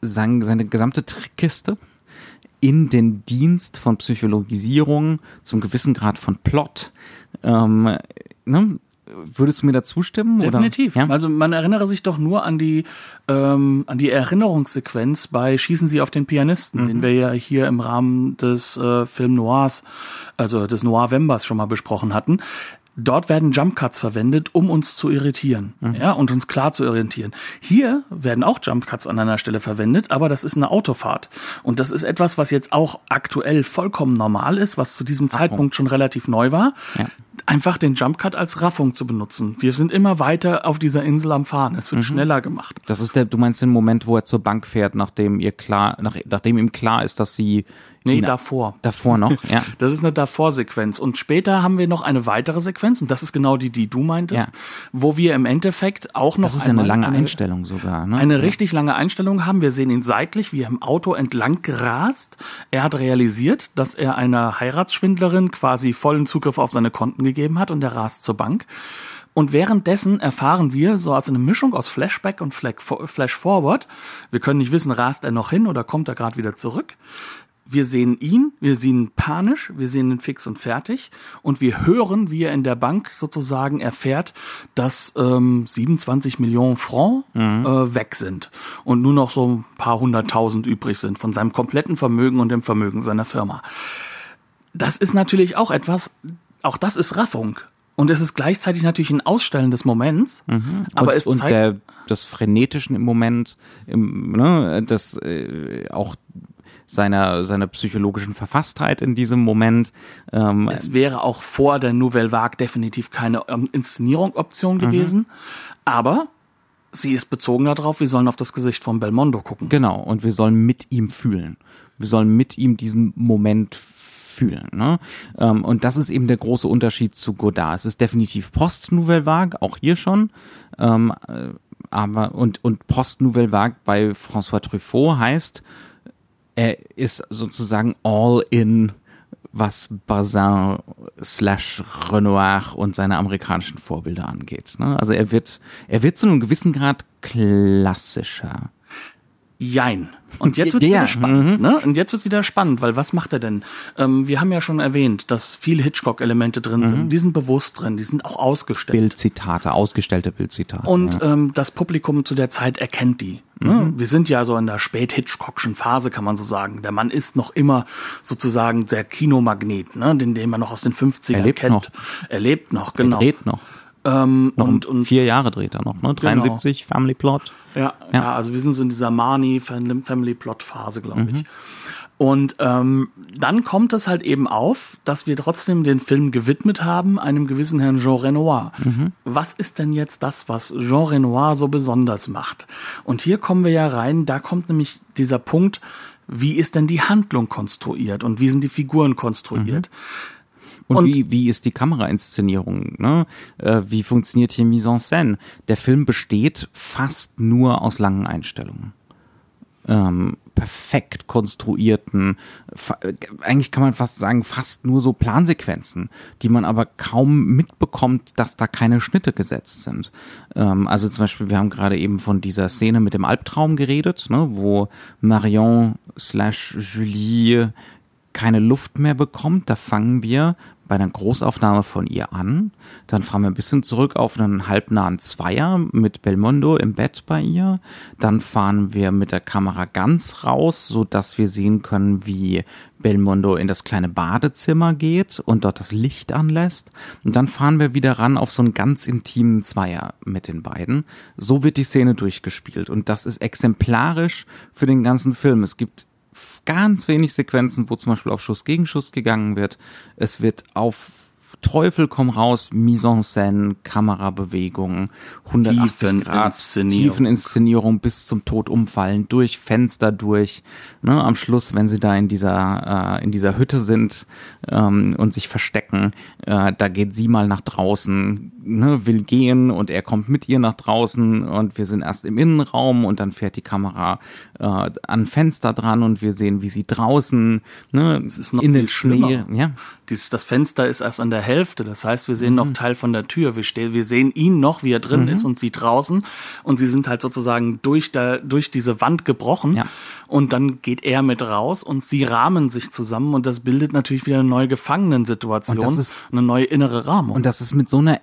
sein, seine gesamte Trickkiste in den Dienst von Psychologisierung, zum gewissen Grad von Plot. Ähm, ne? Würdest du mir da zustimmen? Definitiv. Ja? Also man erinnere sich doch nur an die ähm, an die Erinnerungssequenz bei Schießen Sie auf den Pianisten, den wir ja hier im Rahmen des äh, Film Noirs, also des Noir Wembers schon mal besprochen hatten. Dort werden Jump Cuts verwendet, um uns zu irritieren, ja, und uns klar zu orientieren. Hier werden auch Jump Cuts an einer Stelle verwendet, aber das ist eine Autofahrt. Und das ist etwas, was jetzt auch aktuell vollkommen normal ist, was zu diesem Zeitpunkt schon relativ neu war. Ja. Einfach den Jump Cut als Raffung zu benutzen. Wir sind immer weiter auf dieser Insel am Fahren. Es wird schneller gemacht. Das ist der, du meinst den Moment, wo er zur Bank fährt, nachdem ihr klar, nach, nachdem ihm klar ist, dass sie Nee, ihn- davor. davor noch, ja. Das ist eine Davor-Sequenz. Und später haben wir noch eine weitere Sequenz, und das ist genau die, die du meintest, Ja. wo wir im Endeffekt auch noch Das ist eine lange Einstellung sogar. Ne? eine ja. richtig lange Einstellung haben. Wir sehen ihn seitlich, wie er im Auto entlang gerast. Er hat realisiert, dass er einer Heiratsschwindlerin quasi vollen Zugriff auf seine Konten gegeben hat und er rast zur Bank. Und währenddessen erfahren wir, so als eine Mischung aus Flashback und Flash Forward, wir können nicht wissen, rast er noch hin oder kommt er gerade wieder zurück. Wir sehen ihn, wir sehen ihn panisch, wir sehen ihn fix und fertig und wir hören, wie er in der Bank sozusagen erfährt, dass ähm, 27 Millionen Franc äh, weg sind und nur noch so ein paar hunderttausend übrig sind von seinem kompletten Vermögen und dem Vermögen seiner Firma. Das ist natürlich auch etwas, auch das ist Raffung. Und es ist gleichzeitig natürlich ein Ausstellen des Moments, aber Mhm. und, es und zeigt, der, das Frenetischen im Moment, im, ne, das äh, auch seiner seiner psychologischen Verfasstheit in diesem Moment. Ähm, Es wäre auch vor der Nouvelle Vague definitiv keine ähm, Inszenierung Option gewesen, aber sie ist bezogen darauf, wir sollen auf das Gesicht von Belmondo gucken. Genau, und wir sollen mit ihm fühlen. Wir sollen mit ihm diesen Moment fühlen. Ne? Ähm, und das ist eben der große Unterschied zu Godard. Es ist definitiv Post-Nouvelle Vague, auch hier schon. Ähm, äh, aber und, und Post-Nouvelle Vague bei François Truffaut heißt, er ist sozusagen all in, was Bazin slash Renoir und seine amerikanischen Vorbilder angeht. Ne? Also er wird, er wird zu einem gewissen Grad klassischer. Jein. Und jetzt wird's Ja, wieder spannend, ne? Und jetzt wird's wieder spannend, weil was macht er denn? Ähm, wir haben ja schon erwähnt, dass viele Hitchcock-Elemente drin sind. Die sind bewusst drin, die sind auch ausgestellt. Bildzitate, ausgestellte Bildzitate. Und ja. ähm, das Publikum zu der Zeit erkennt die. Ne? Wir sind ja so in der spät-Hitchcockschen Phase, kann man so sagen. Der Mann ist noch immer sozusagen der Kinomagnet, ne? den, den man noch aus den 50ern Er lebt kennt. noch. Er lebt noch, Er genau. dreht noch. Ähm, noch und, und vier Jahre dreht er noch, ne? 73, Family Plot. Ja, Ja. ja. also wir sind so in dieser Marnie Family Plot Phase, glaube ich. Und ähm, dann kommt es halt eben auf, dass wir trotzdem den Film gewidmet haben einem gewissen Herrn Jean Renoir. Was ist denn jetzt das, was Jean Renoir so besonders macht? Und hier kommen wir ja rein, da kommt nämlich dieser Punkt, wie ist denn die Handlung konstruiert und wie sind die Figuren konstruiert? Und, Und- wie, wie ist die Kamerainszenierung? Ne? Äh, wie funktioniert hier Mise en Scène? Der Film besteht fast nur aus langen Einstellungen. Ähm, perfekt konstruierten, eigentlich kann man fast sagen, fast nur so Plansequenzen, die man aber kaum mitbekommt, dass da keine Schnitte gesetzt sind. Ähm, also zum Beispiel, wir haben gerade eben von dieser Szene mit dem Albtraum geredet, ne, wo Marion slash Julie keine Luft mehr bekommt, da fangen wir bei einer Großaufnahme von ihr an. Dann fahren wir ein bisschen zurück auf einen halbnahen Zweier mit Belmondo im Bett bei ihr. Dann fahren wir mit der Kamera ganz raus, so dass wir sehen können, wie Belmondo in das kleine Badezimmer geht und dort das Licht anlässt. Und dann fahren wir wieder ran auf so einen ganz intimen Zweier mit den beiden. So wird die Szene durchgespielt. Und das ist exemplarisch für den ganzen Film. Es gibt ganz wenig Sequenzen, wo zum Beispiel auf Schuss gegen Schuss gegangen wird. Es wird auf Teufel komm raus, Mise en Scène, Kamerabewegungen, 180 Grad, Tiefeninszenierung. Tiefeninszenierung bis zum Tod umfallen, durch Fenster durch. Ne, am Schluss, wenn sie da in dieser äh, in dieser Hütte sind ähm, und sich verstecken, äh, da geht sie mal nach draußen, ne, will gehen und er kommt mit ihr nach draußen und wir sind erst im Innenraum und dann fährt die Kamera äh, an Fenster dran und wir sehen, wie sie draußen ne, Es ist noch in den Schnee, ja, Dieses, das Fenster ist erst an der Hälfte. Das heißt, wir sehen Mhm. noch Teil von der Tür. Wir, stehen, wir sehen ihn noch, wie er drin ist und sie draußen. Und sie sind halt sozusagen durch, der, durch diese Wand gebrochen. Ja. Und dann geht er mit raus und sie rahmen sich zusammen. Und das bildet natürlich wieder eine neue Gefangenensituation, Und das ist- eine neue innere Rahmung. Und das ist mit so einer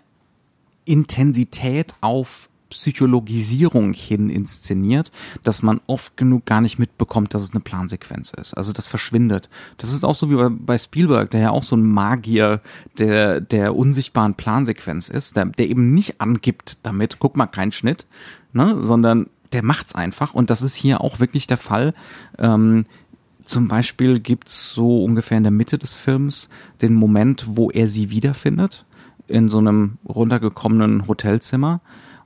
Intensität auf Psychologisierung hin inszeniert, dass man oft genug gar nicht mitbekommt, dass es eine Plansequenz ist. Also das verschwindet. Das ist auch so wie bei, Spielberg, der ja auch so ein Magier der, der unsichtbaren Plansequenz ist, der, der eben nicht angibt damit, guck mal, kein Schnitt, ne, sondern der macht's einfach. Und das ist hier auch wirklich der Fall. Ähm, zum Beispiel gibt's so ungefähr in der Mitte des Films den Moment, wo er sie wiederfindet in so einem runtergekommenen Hotelzimmer.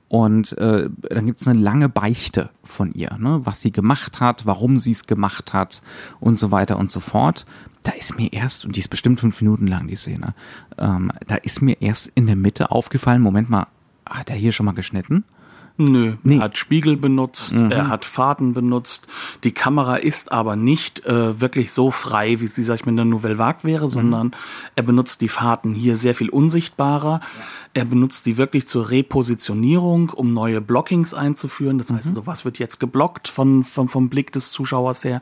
Und äh, dann gibt's eine lange Beichte von ihr, ne? was sie gemacht hat, warum sie es gemacht hat und so weiter und so fort. Da ist mir erst, und die ist bestimmt fünf Minuten lang, die Szene, ähm, da ist mir erst in der Mitte aufgefallen, Moment mal, hat er hier schon mal geschnitten? Nö, Nee. er hat Spiegel benutzt, Mhm. er hat Fahrten benutzt. Die Kamera ist aber nicht äh, wirklich so frei, wie sie, sag ich mal, in der Nouvelle Vague Mhm. wäre, sondern er benutzt die Fahrten hier sehr viel unsichtbarer. Er benutzt die wirklich zur Repositionierung, um neue Blockings einzuführen. Das Mhm. heißt, also, was wird jetzt geblockt von, vom, vom Blick des Zuschauers her?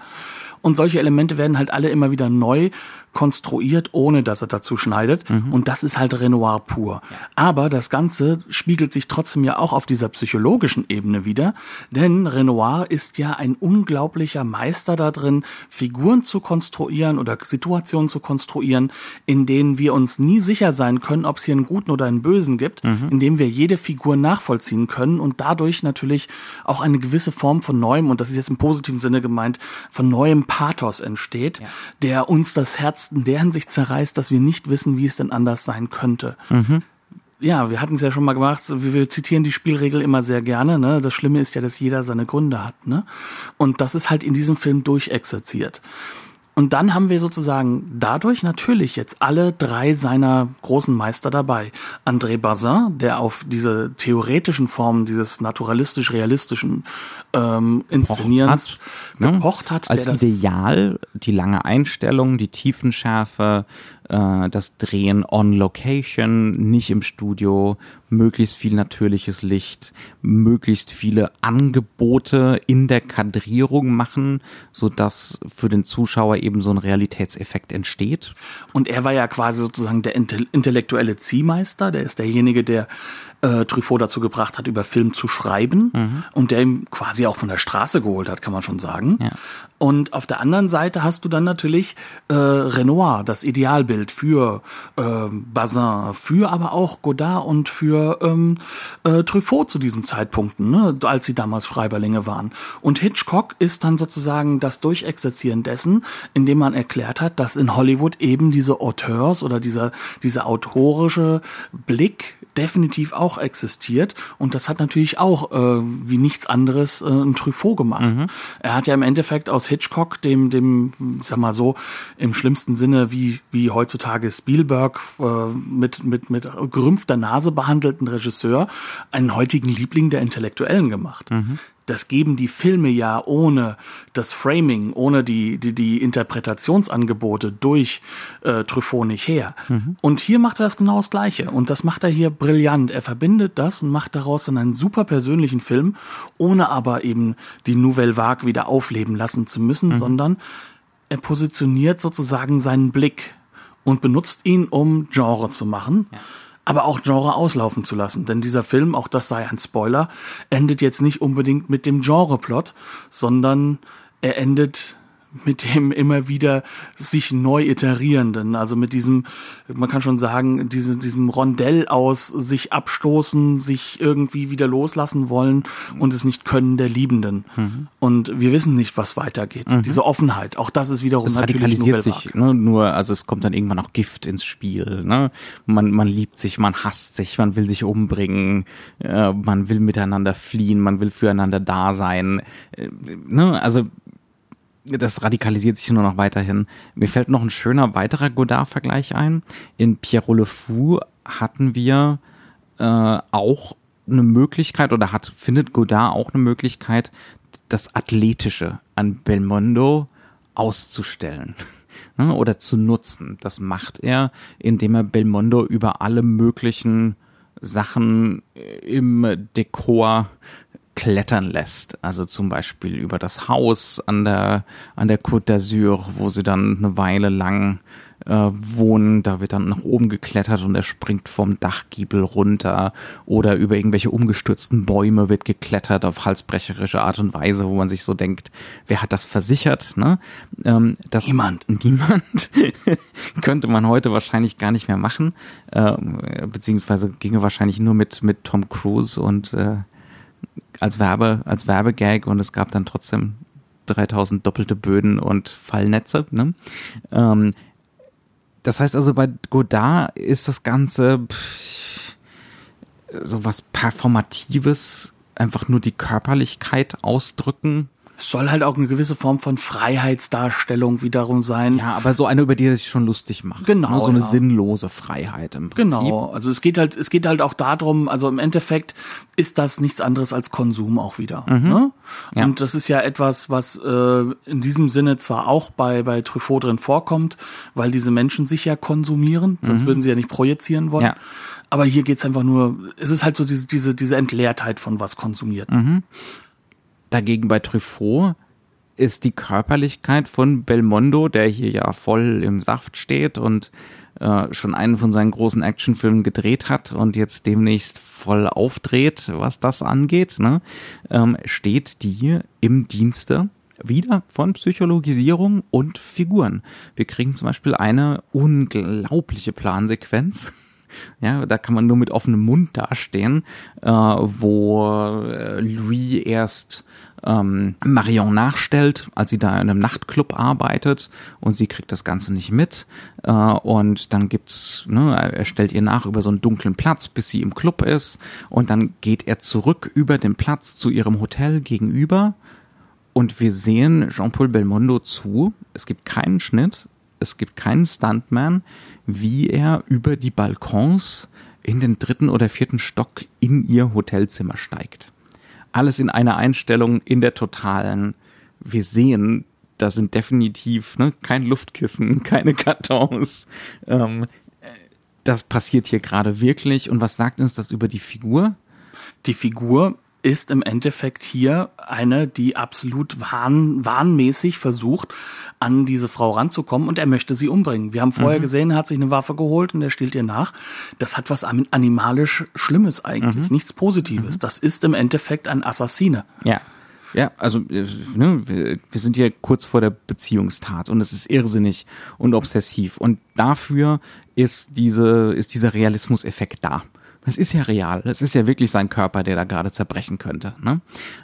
Und solche Elemente werden halt alle immer wieder neu konstruiert, ohne dass er dazu schneidet. Mhm. Und das ist halt Renoir pur. Aber das Ganze spiegelt sich trotzdem ja auch auf dieser psychologischen Ebene wieder. Denn Renoir ist ja ein unglaublicher Meister da drin, Figuren zu konstruieren oder Situationen zu konstruieren, in denen wir uns nie sicher sein können, ob es hier einen guten oder einen bösen gibt, in dem wir jede Figur nachvollziehen können und dadurch natürlich auch eine gewisse Form von neuem, und das ist jetzt im positiven Sinne gemeint, von neuem Pathos entsteht, der uns das Herz in der Hinsicht zerreißt, dass wir nicht wissen, wie es denn anders sein könnte. Ja, wir hatten es ja schon mal gemacht, wir, wir zitieren die Spielregel immer sehr gerne. Ne? Das Schlimme ist ja, dass jeder seine Gründe hat. Ne? Und das ist halt in diesem Film durchexerziert. Und dann haben wir sozusagen dadurch natürlich jetzt alle drei seiner großen Meister dabei. André Bazin, der auf diese theoretischen Formen dieses naturalistisch-realistischen ähm, hat, ne? gepocht hat. Als der das- Ideal die lange Einstellung, die Tiefenschärfe, äh, das Drehen on Location, nicht im Studio, möglichst viel natürliches Licht, möglichst viele Angebote in der Kadrierung machen, so dass für den Zuschauer eben so ein Realitätseffekt entsteht. Und er war ja quasi sozusagen der intellektuelle Ziehmeister, der ist derjenige, der äh, Truffaut dazu gebracht hat, über Film zu schreiben mhm. und der ihm quasi auch von der Straße geholt hat, kann man schon sagen. Ja. Und auf der anderen Seite hast du dann natürlich äh, Renoir, das Idealbild für äh, Bazin, für aber auch Godard und für ähm, äh, Truffaut zu diesen Zeitpunkten, ne, als sie damals Schreiberlinge waren. Und Hitchcock ist dann sozusagen das Durchexerzieren dessen, indem man erklärt hat, dass in Hollywood eben diese Auteurs oder dieser, dieser autorische Blick definitiv auch existiert. Und das hat natürlich auch äh, wie nichts anderes äh, ein Truffaut gemacht. Mhm. Er hat ja im Endeffekt aus Hitchcock, dem, dem, sag mal so, im schlimmsten Sinne wie, wie heutzutage Spielberg äh, mit, mit, mit gerümpfter Nase behandelten Regisseur, einen heutigen Liebling der Intellektuellen gemacht. Mhm das geben die Filme ja ohne das Framing, ohne die, die, die Interpretationsangebote durch äh, Truffaut nicht her. Mhm. Und hier macht er das genau das Gleiche. Und das macht er hier brillant. Er verbindet das und macht daraus dann einen super persönlichen Film, ohne aber eben die Nouvelle Vague wieder aufleben lassen zu müssen, mhm. sondern er positioniert sozusagen seinen Blick und benutzt ihn, um Genre zu machen. Ja aber auch Genre auslaufen zu lassen. Denn dieser Film, auch das sei ein Spoiler, endet jetzt nicht unbedingt mit dem Genreplot, sondern er endet mit dem immer wieder sich neu iterierenden, also mit diesem, man kann schon sagen, diese, diesem Rondell aus sich abstoßen, sich irgendwie wieder loslassen wollen und es nicht können der Liebenden. Mhm. Und wir wissen nicht, was weitergeht. Mhm. Diese Offenheit, auch das ist wiederum es radikalisiert sich, ne, nur, also es kommt dann irgendwann auch Gift ins Spiel. Ne? Man, man liebt sich, man hasst sich, man will sich umbringen, äh, man will miteinander fliehen, man will füreinander da sein. Äh, ne? Also das radikalisiert sich nur noch weiterhin. Mir fällt noch ein schöner weiterer Godard-Vergleich ein. In Pierrot Le Fou hatten wir äh, auch eine Möglichkeit oder hat findet Godard auch eine Möglichkeit, das Athletische an Belmondo auszustellen ne, oder zu nutzen. Das macht er, indem er Belmondo über alle möglichen Sachen im Dekor klettern lässt. Also zum Beispiel über das Haus an der, an der Côte d'Azur, wo sie dann eine Weile lang äh, wohnen. Da wird dann nach oben geklettert und er springt vom Dachgiebel runter oder über irgendwelche umgestürzten Bäume wird geklettert auf halsbrecherische Art und Weise, wo man sich so denkt, wer hat das versichert? Ne? Ähm, das, niemand. Niemand. könnte man heute wahrscheinlich gar nicht mehr machen. Äh, beziehungsweise ginge wahrscheinlich nur mit, mit Tom Cruise und äh, als Werbe, als Werbegag und es gab dann trotzdem 3000 doppelte Böden und Fallnetze. Ne? Ähm, das heißt also, bei Godard ist das Ganze so was Performatives, einfach nur die Körperlichkeit ausdrücken soll halt auch eine gewisse Form von Freiheitsdarstellung wiederum sein. Ja, aber so eine, über die er sich schon lustig macht. Genau. Ne? So eine ja. sinnlose Freiheit im Prinzip. Genau. Also es geht halt, es geht halt auch darum, also im Endeffekt ist das nichts anderes als Konsum auch wieder. Mhm. Ne? Ja. Und das ist ja etwas, was äh, in diesem Sinne zwar auch bei, bei Truffaut drin vorkommt, weil diese Menschen sich ja konsumieren, sonst mhm. würden sie ja nicht projizieren wollen. Ja. Aber hier geht's einfach nur, es ist halt so diese, diese, diese Entleertheit von was konsumiert. Mhm. Dagegen bei Truffaut ist die Körperlichkeit von Belmondo, der hier ja voll im Saft steht und äh, schon einen von seinen großen Actionfilmen gedreht hat und jetzt demnächst voll aufdreht, was das angeht, ne, ähm, steht die im Dienste wieder von Psychologisierung und Figuren. Wir kriegen zum Beispiel eine unglaubliche Plansequenz. Ja, da kann man nur mit offenem Mund dastehen, äh, wo äh, Louis erst ähm, Marion nachstellt, als sie da in einem Nachtclub arbeitet und sie kriegt das Ganze nicht mit. Äh, und dann gibt's, ne, er stellt ihr nach über so einen dunklen Platz, bis sie im Club ist. Und dann geht er zurück über den Platz zu ihrem Hotel gegenüber. Und wir sehen Jean-Paul Belmondo zu. Es gibt keinen Schnitt, es gibt keinen Stuntman, wie er über die Balkons in den dritten oder vierten Stock in ihr Hotelzimmer steigt alles in einer Einstellung in der totalen. Wir sehen, da sind definitiv ne, kein Luftkissen, keine Kartons. Ähm, das passiert hier gerade wirklich. Und was sagt uns das über die Figur? Die Figur ist im Endeffekt hier eine, die absolut wahn, wahnmäßig versucht, an diese Frau ranzukommen und er möchte sie umbringen. Wir haben vorher mhm. gesehen, er hat sich eine Waffe geholt und er stiehlt ihr nach. Das hat was animalisch Schlimmes eigentlich, mhm. nichts Positives. Mhm. Das ist im Endeffekt ein Assassine. Ja. Ja, also äh, ne, wir, wir sind hier kurz vor der Beziehungstat und es ist irrsinnig und obsessiv. Und dafür ist diese, ist dieser Realismuseffekt da. Das ist ja real. Das ist ja wirklich sein Körper, der da gerade zerbrechen könnte. Ne?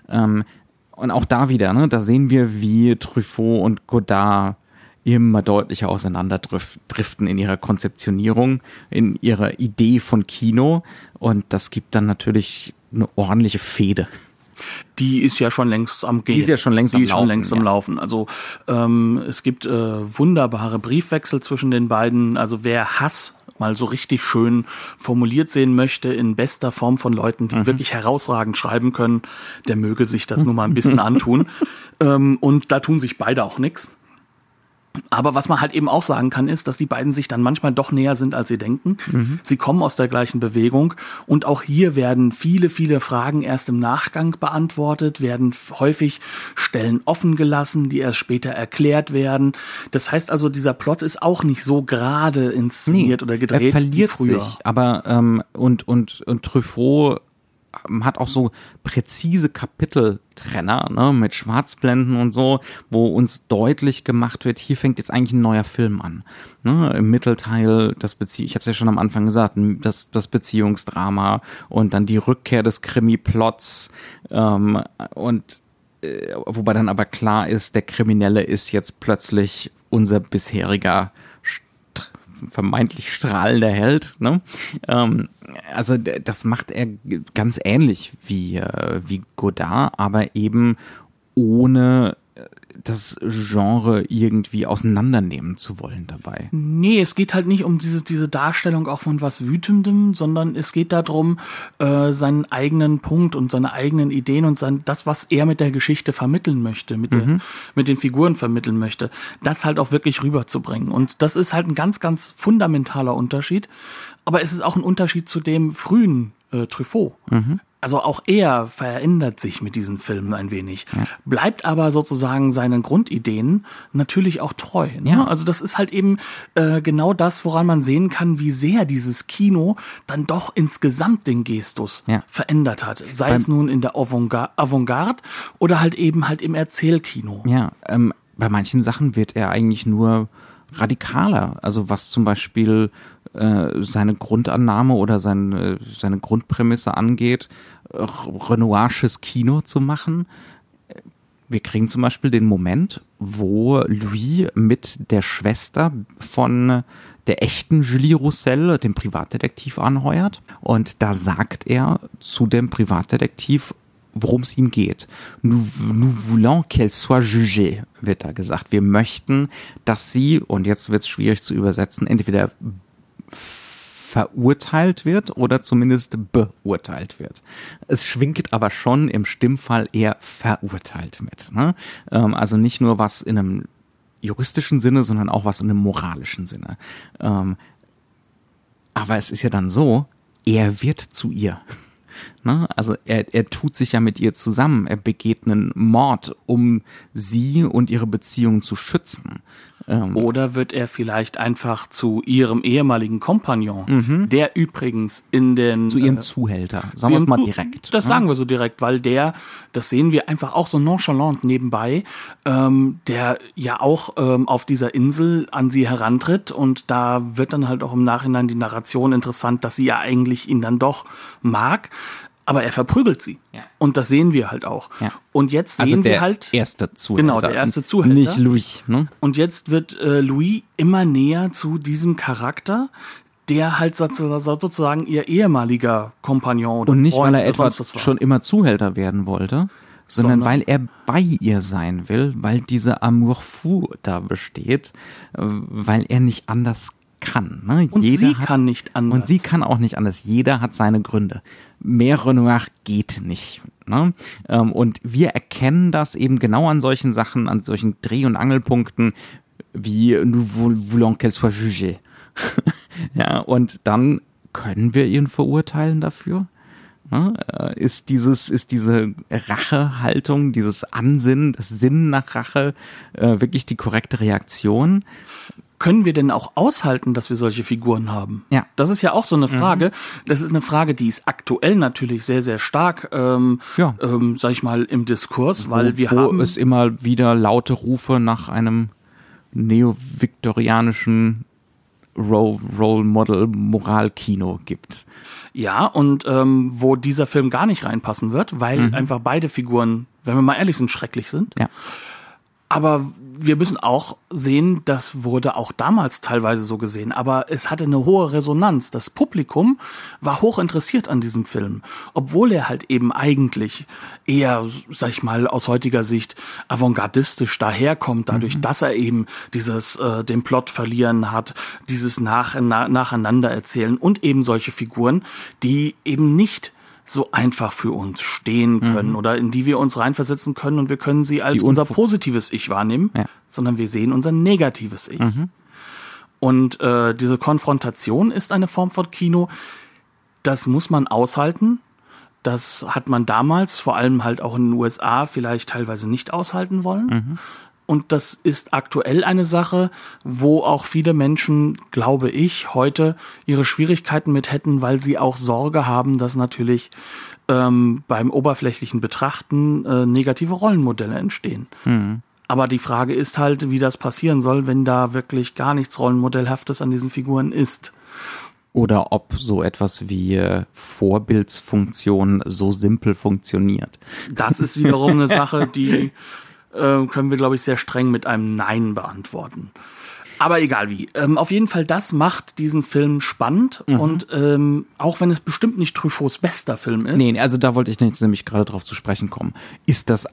Ähm, und auch da wieder, ne, da sehen wir, wie Truffaut und Godard immer deutlicher auseinanderdriften in ihrer Konzeptionierung, in ihrer Idee von Kino. Und das gibt dann natürlich eine ordentliche Fehde die ist ja schon längst am Gehen. Die ist ja schon längst die am ist Laufen. Schon längst ja. am Laufen. Also ähm, es gibt äh, wunderbare Briefwechsel zwischen den beiden. Also wer Hass mal so richtig schön formuliert sehen möchte in bester Form von Leuten, die mhm. wirklich herausragend schreiben können, der möge sich das nur mal ein bisschen antun. Ähm, und da tun sich beide auch nichts. Aber was man halt eben auch sagen kann, ist, dass die beiden sich dann manchmal doch näher sind, als sie denken. Mhm. Sie kommen aus der gleichen Bewegung und auch hier werden viele, viele Fragen erst im Nachgang beantwortet, werden häufig Stellen offen gelassen, die erst später erklärt werden. Das heißt also, dieser Plot ist auch nicht so gerade inszeniert nee, oder gedreht er verliert wie früher. Sich, aber ähm, und und und Truffaut hat auch so präzise Kapiteltrenner, ne, mit Schwarzblenden und so, wo uns deutlich gemacht wird, hier fängt jetzt eigentlich ein neuer Film an. Ne, Im Mittelteil das Bezie ich habe es ja schon am Anfang gesagt, das, das Beziehungsdrama und dann die Rückkehr des Krimi-Plots ähm, und äh, wobei dann aber klar ist, der Kriminelle ist jetzt plötzlich unser bisheriger vermeintlich strahlender Held. Ne? Ähm, also das macht er ganz ähnlich wie, äh, wie Godard, aber eben ohne das Genre irgendwie auseinandernehmen zu wollen dabei. Nee, es geht halt nicht um diese, diese Darstellung auch von was Wütendem, sondern es geht darum, äh, seinen eigenen Punkt und seine eigenen Ideen und sein, das, was er mit der Geschichte vermitteln möchte, mit, mhm. der, mit den Figuren vermitteln möchte, das halt auch wirklich rüberzubringen. Und das ist halt ein ganz, ganz fundamentaler Unterschied. Aber es ist auch ein Unterschied zu dem frühen äh, Truffaut. Mhm also auch er verändert sich mit diesen Filmen ein wenig, ja. bleibt aber sozusagen seinen Grundideen natürlich auch treu. Ne? Ja. Also das ist halt eben äh, genau das, woran man sehen kann, wie sehr dieses Kino dann doch insgesamt den Gestus ja. verändert hat. Sei Beim es nun in der Avantgarde oder halt eben halt im Erzählkino. Ja, ähm, bei manchen Sachen wird er eigentlich nur radikaler. Also was zum Beispiel äh, seine Grundannahme oder sein, äh, seine Grundprämisse angeht, Renoirsches Kino zu machen. Wir kriegen zum Beispiel den Moment, wo Louis mit der Schwester von der echten Julie Roussel, dem Privatdetektiv, anheuert. Und da sagt er zu dem Privatdetektiv, worum es ihm geht. Nous, nous voulons qu'elle soit jugée, wird da gesagt. Wir möchten, dass sie, und jetzt wird es schwierig zu übersetzen, entweder verurteilt wird oder zumindest beurteilt wird. Es schwingt aber schon im Stimmfall eher verurteilt mit. Ne? Ähm, also nicht nur was in einem juristischen Sinne, sondern auch was in einem moralischen Sinne. Ähm, aber es ist ja dann so, er wird zu ihr. Ne? Also er, er tut sich ja mit ihr zusammen. Er begeht einen Mord, um sie und ihre Beziehung zu schützen. Ähm, Oder wird er vielleicht einfach zu ihrem ehemaligen Kompagnon, mhm. der übrigens in den zu ihrem äh, Zuhälter, sagen wir es mal direkt. Das ja? sagen wir so direkt, weil der, das sehen wir einfach auch so nonchalant nebenbei, ähm, der ja auch ähm, auf dieser Insel an sie herantritt und da wird dann halt auch im Nachhinein die Narration interessant, dass sie ja eigentlich ihn dann doch mag aber er verprügelt sie. Ja. Und das sehen wir halt auch. Ja. Und jetzt also sehen also wir halt. Erste Zuhälter. Genau, der erste Zuhälter. Nicht Louis. Ne? Und jetzt wird äh, Louis immer näher zu diesem Charakter, der halt sozusagen ihr ehemaliger Kompagnon oder Und nicht, Freund weil er etwa schon immer Zuhälter werden wollte, sondern, sondern, weil er bei ihr sein will, weil diese Amour fou da besteht, äh, weil er nicht anders kann. Ne? Und Jeder sie hat, kann nicht anders. Und sie kann auch nicht anders. Jeder hat seine Gründe. Mehr Renoir geht nicht. Ne? Ähm, und wir erkennen das eben genau an solchen Sachen, an solchen Dreh- und Angelpunkten, wie nous voulons qu'elle soit jugée. Ja, und dann können wir ihn verurteilen dafür? Ja, äh, ist dieses, ist diese Rachehaltung, dieses Ansinnen, das Sinnen nach Rache äh, wirklich die korrekte Reaktion? Können wir denn auch aushalten, dass wir solche Figuren haben? Ja. Das ist ja auch so eine Frage. Mhm. Das ist eine Frage, die ist aktuell natürlich sehr, sehr stark, ähm, ja. ähm, sag ich mal, im Diskurs, weil wir wo haben. es immer wieder laute Rufe nach einem neo-viktorianischen Role, Role Model Moralkino gibt. Ja, und ähm, wo dieser Film gar nicht reinpassen wird, weil mhm. einfach beide Figuren, wenn wir mal ehrlich sind, schrecklich sind. Ja. Aber wir müssen auch sehen, das wurde auch damals teilweise so gesehen, aber es hatte eine hohe Resonanz. Das Publikum war hoch interessiert an diesem Film, obwohl er halt eben eigentlich eher, sag ich mal, aus heutiger Sicht avantgardistisch daherkommt, dadurch, mhm. dass er eben dieses, äh, den Plot verlieren hat, dieses nach, na, nacheinander erzählen und eben solche Figuren, die eben nicht so einfach für uns stehen können mhm. oder in die wir uns reinversetzen können und wir können sie als unser positives Ich wahrnehmen, ja. sondern wir sehen unser negatives Ich. Mhm. Und äh, diese Konfrontation ist eine Form von Kino, das muss man aushalten. Das hat man damals, vor allem halt auch in den USA, vielleicht teilweise nicht aushalten wollen. Mhm. Und das ist aktuell eine Sache, wo auch viele Menschen, glaube ich, heute ihre Schwierigkeiten mit hätten, weil sie auch Sorge haben, dass natürlich ähm, beim oberflächlichen Betrachten äh, negative Rollenmodelle entstehen. Mhm. Aber die Frage ist halt, wie das passieren soll, wenn da wirklich gar nichts Rollenmodellhaftes an diesen Figuren ist. Oder ob so etwas wie äh, Vorbildsfunktion so simpel funktioniert. Das ist wiederum eine Sache, die äh, können wir, glaube ich, sehr streng mit einem Nein beantworten. Aber egal wie. Ähm, auf jeden Fall, das macht diesen Film spannend. Mhm. Und ähm, auch wenn es bestimmt nicht Truffauts bester Film ist. Nee, also da wollte ich nämlich gerade drauf zu sprechen kommen. Ist das,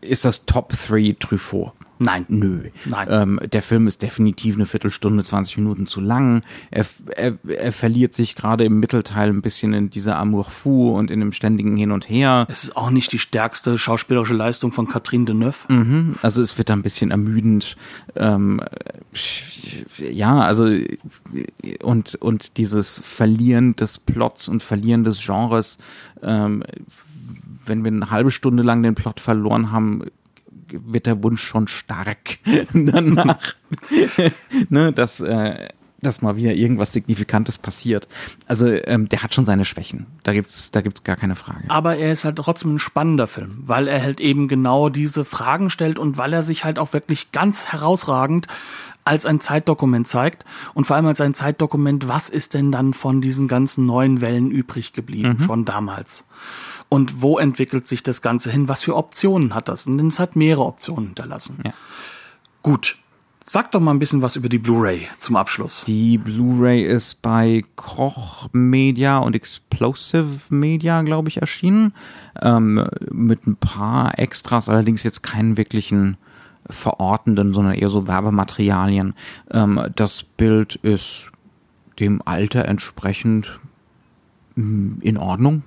ist das Top 3 Truffaut? Nein. Nö. Nein. Ähm, der Film ist definitiv eine Viertelstunde, 20 Minuten zu lang. Er, er, er verliert sich gerade im Mittelteil ein bisschen in dieser Amour fou und in dem ständigen Hin und Her. Es ist auch nicht die stärkste schauspielerische Leistung von Catherine Deneuve. Mhm. Also es wird ein bisschen ermüdend. Ähm, ja, also und, und dieses Verlieren des Plots und Verlieren des Genres ähm, wenn wir eine halbe Stunde lang den Plot verloren haben, wird der Wunsch schon stark danach, ne, dass, äh, dass mal wieder irgendwas Signifikantes passiert. Also ähm, der hat schon seine Schwächen. Da gibt's, da gibt's gar keine Frage. Aber er ist halt trotzdem ein spannender Film, weil er halt eben genau diese Fragen stellt und weil er sich halt auch wirklich ganz herausragend als ein Zeitdokument zeigt und vor allem als ein Zeitdokument, was ist denn dann von diesen ganzen neuen Wellen übrig geblieben, mhm. schon damals und wo entwickelt sich das Ganze hin? Was für Optionen hat das? Und es hat mehrere Optionen hinterlassen. Ja. Gut. Sag doch mal ein bisschen was über die Blu-ray zum Abschluss. Die Blu-ray ist bei Koch Media und Explosive Media, glaube ich, erschienen. Ähm, mit ein paar Extras, allerdings jetzt keinen wirklichen verortenden, sondern eher so Werbematerialien. Ähm, das Bild ist dem Alter entsprechend mm, in Ordnung.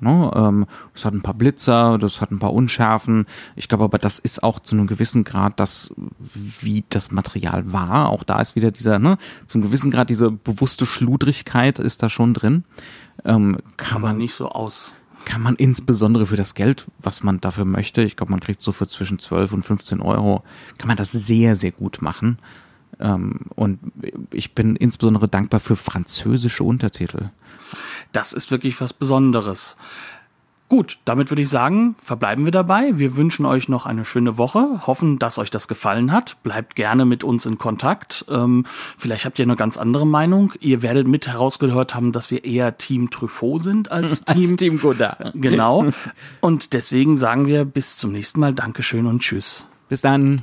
Ne? Ähm, das hat ein paar Blitzer, das hat ein paar Unschärfen. Ich glaube aber, das ist auch zu einem gewissen Grad das, wie das Material war. Auch da ist wieder dieser, ne, zum gewissen Grad diese bewusste Schludrigkeit ist da schon drin. Ähm, kann man nicht so aus. Kann man insbesondere für das Geld, was man dafür möchte, ich glaube, man kriegt so für zwischen 12 und 15 Euro, kann man das sehr, sehr gut machen. Ähm, und ich bin insbesondere dankbar für französische Untertitel. Das ist wirklich was Besonderes. Gut, damit würde ich sagen, verbleiben wir dabei. Wir wünschen euch noch eine schöne Woche, hoffen, dass euch das gefallen hat. Bleibt gerne mit uns in Kontakt. Ähm, vielleicht habt ihr eine ganz andere Meinung. Ihr werdet mit herausgehört haben, dass wir eher Team Truffaut sind als Team, als Team Godard. Genau. Und deswegen sagen wir bis zum nächsten Mal Dankeschön und Tschüss. Bis dann.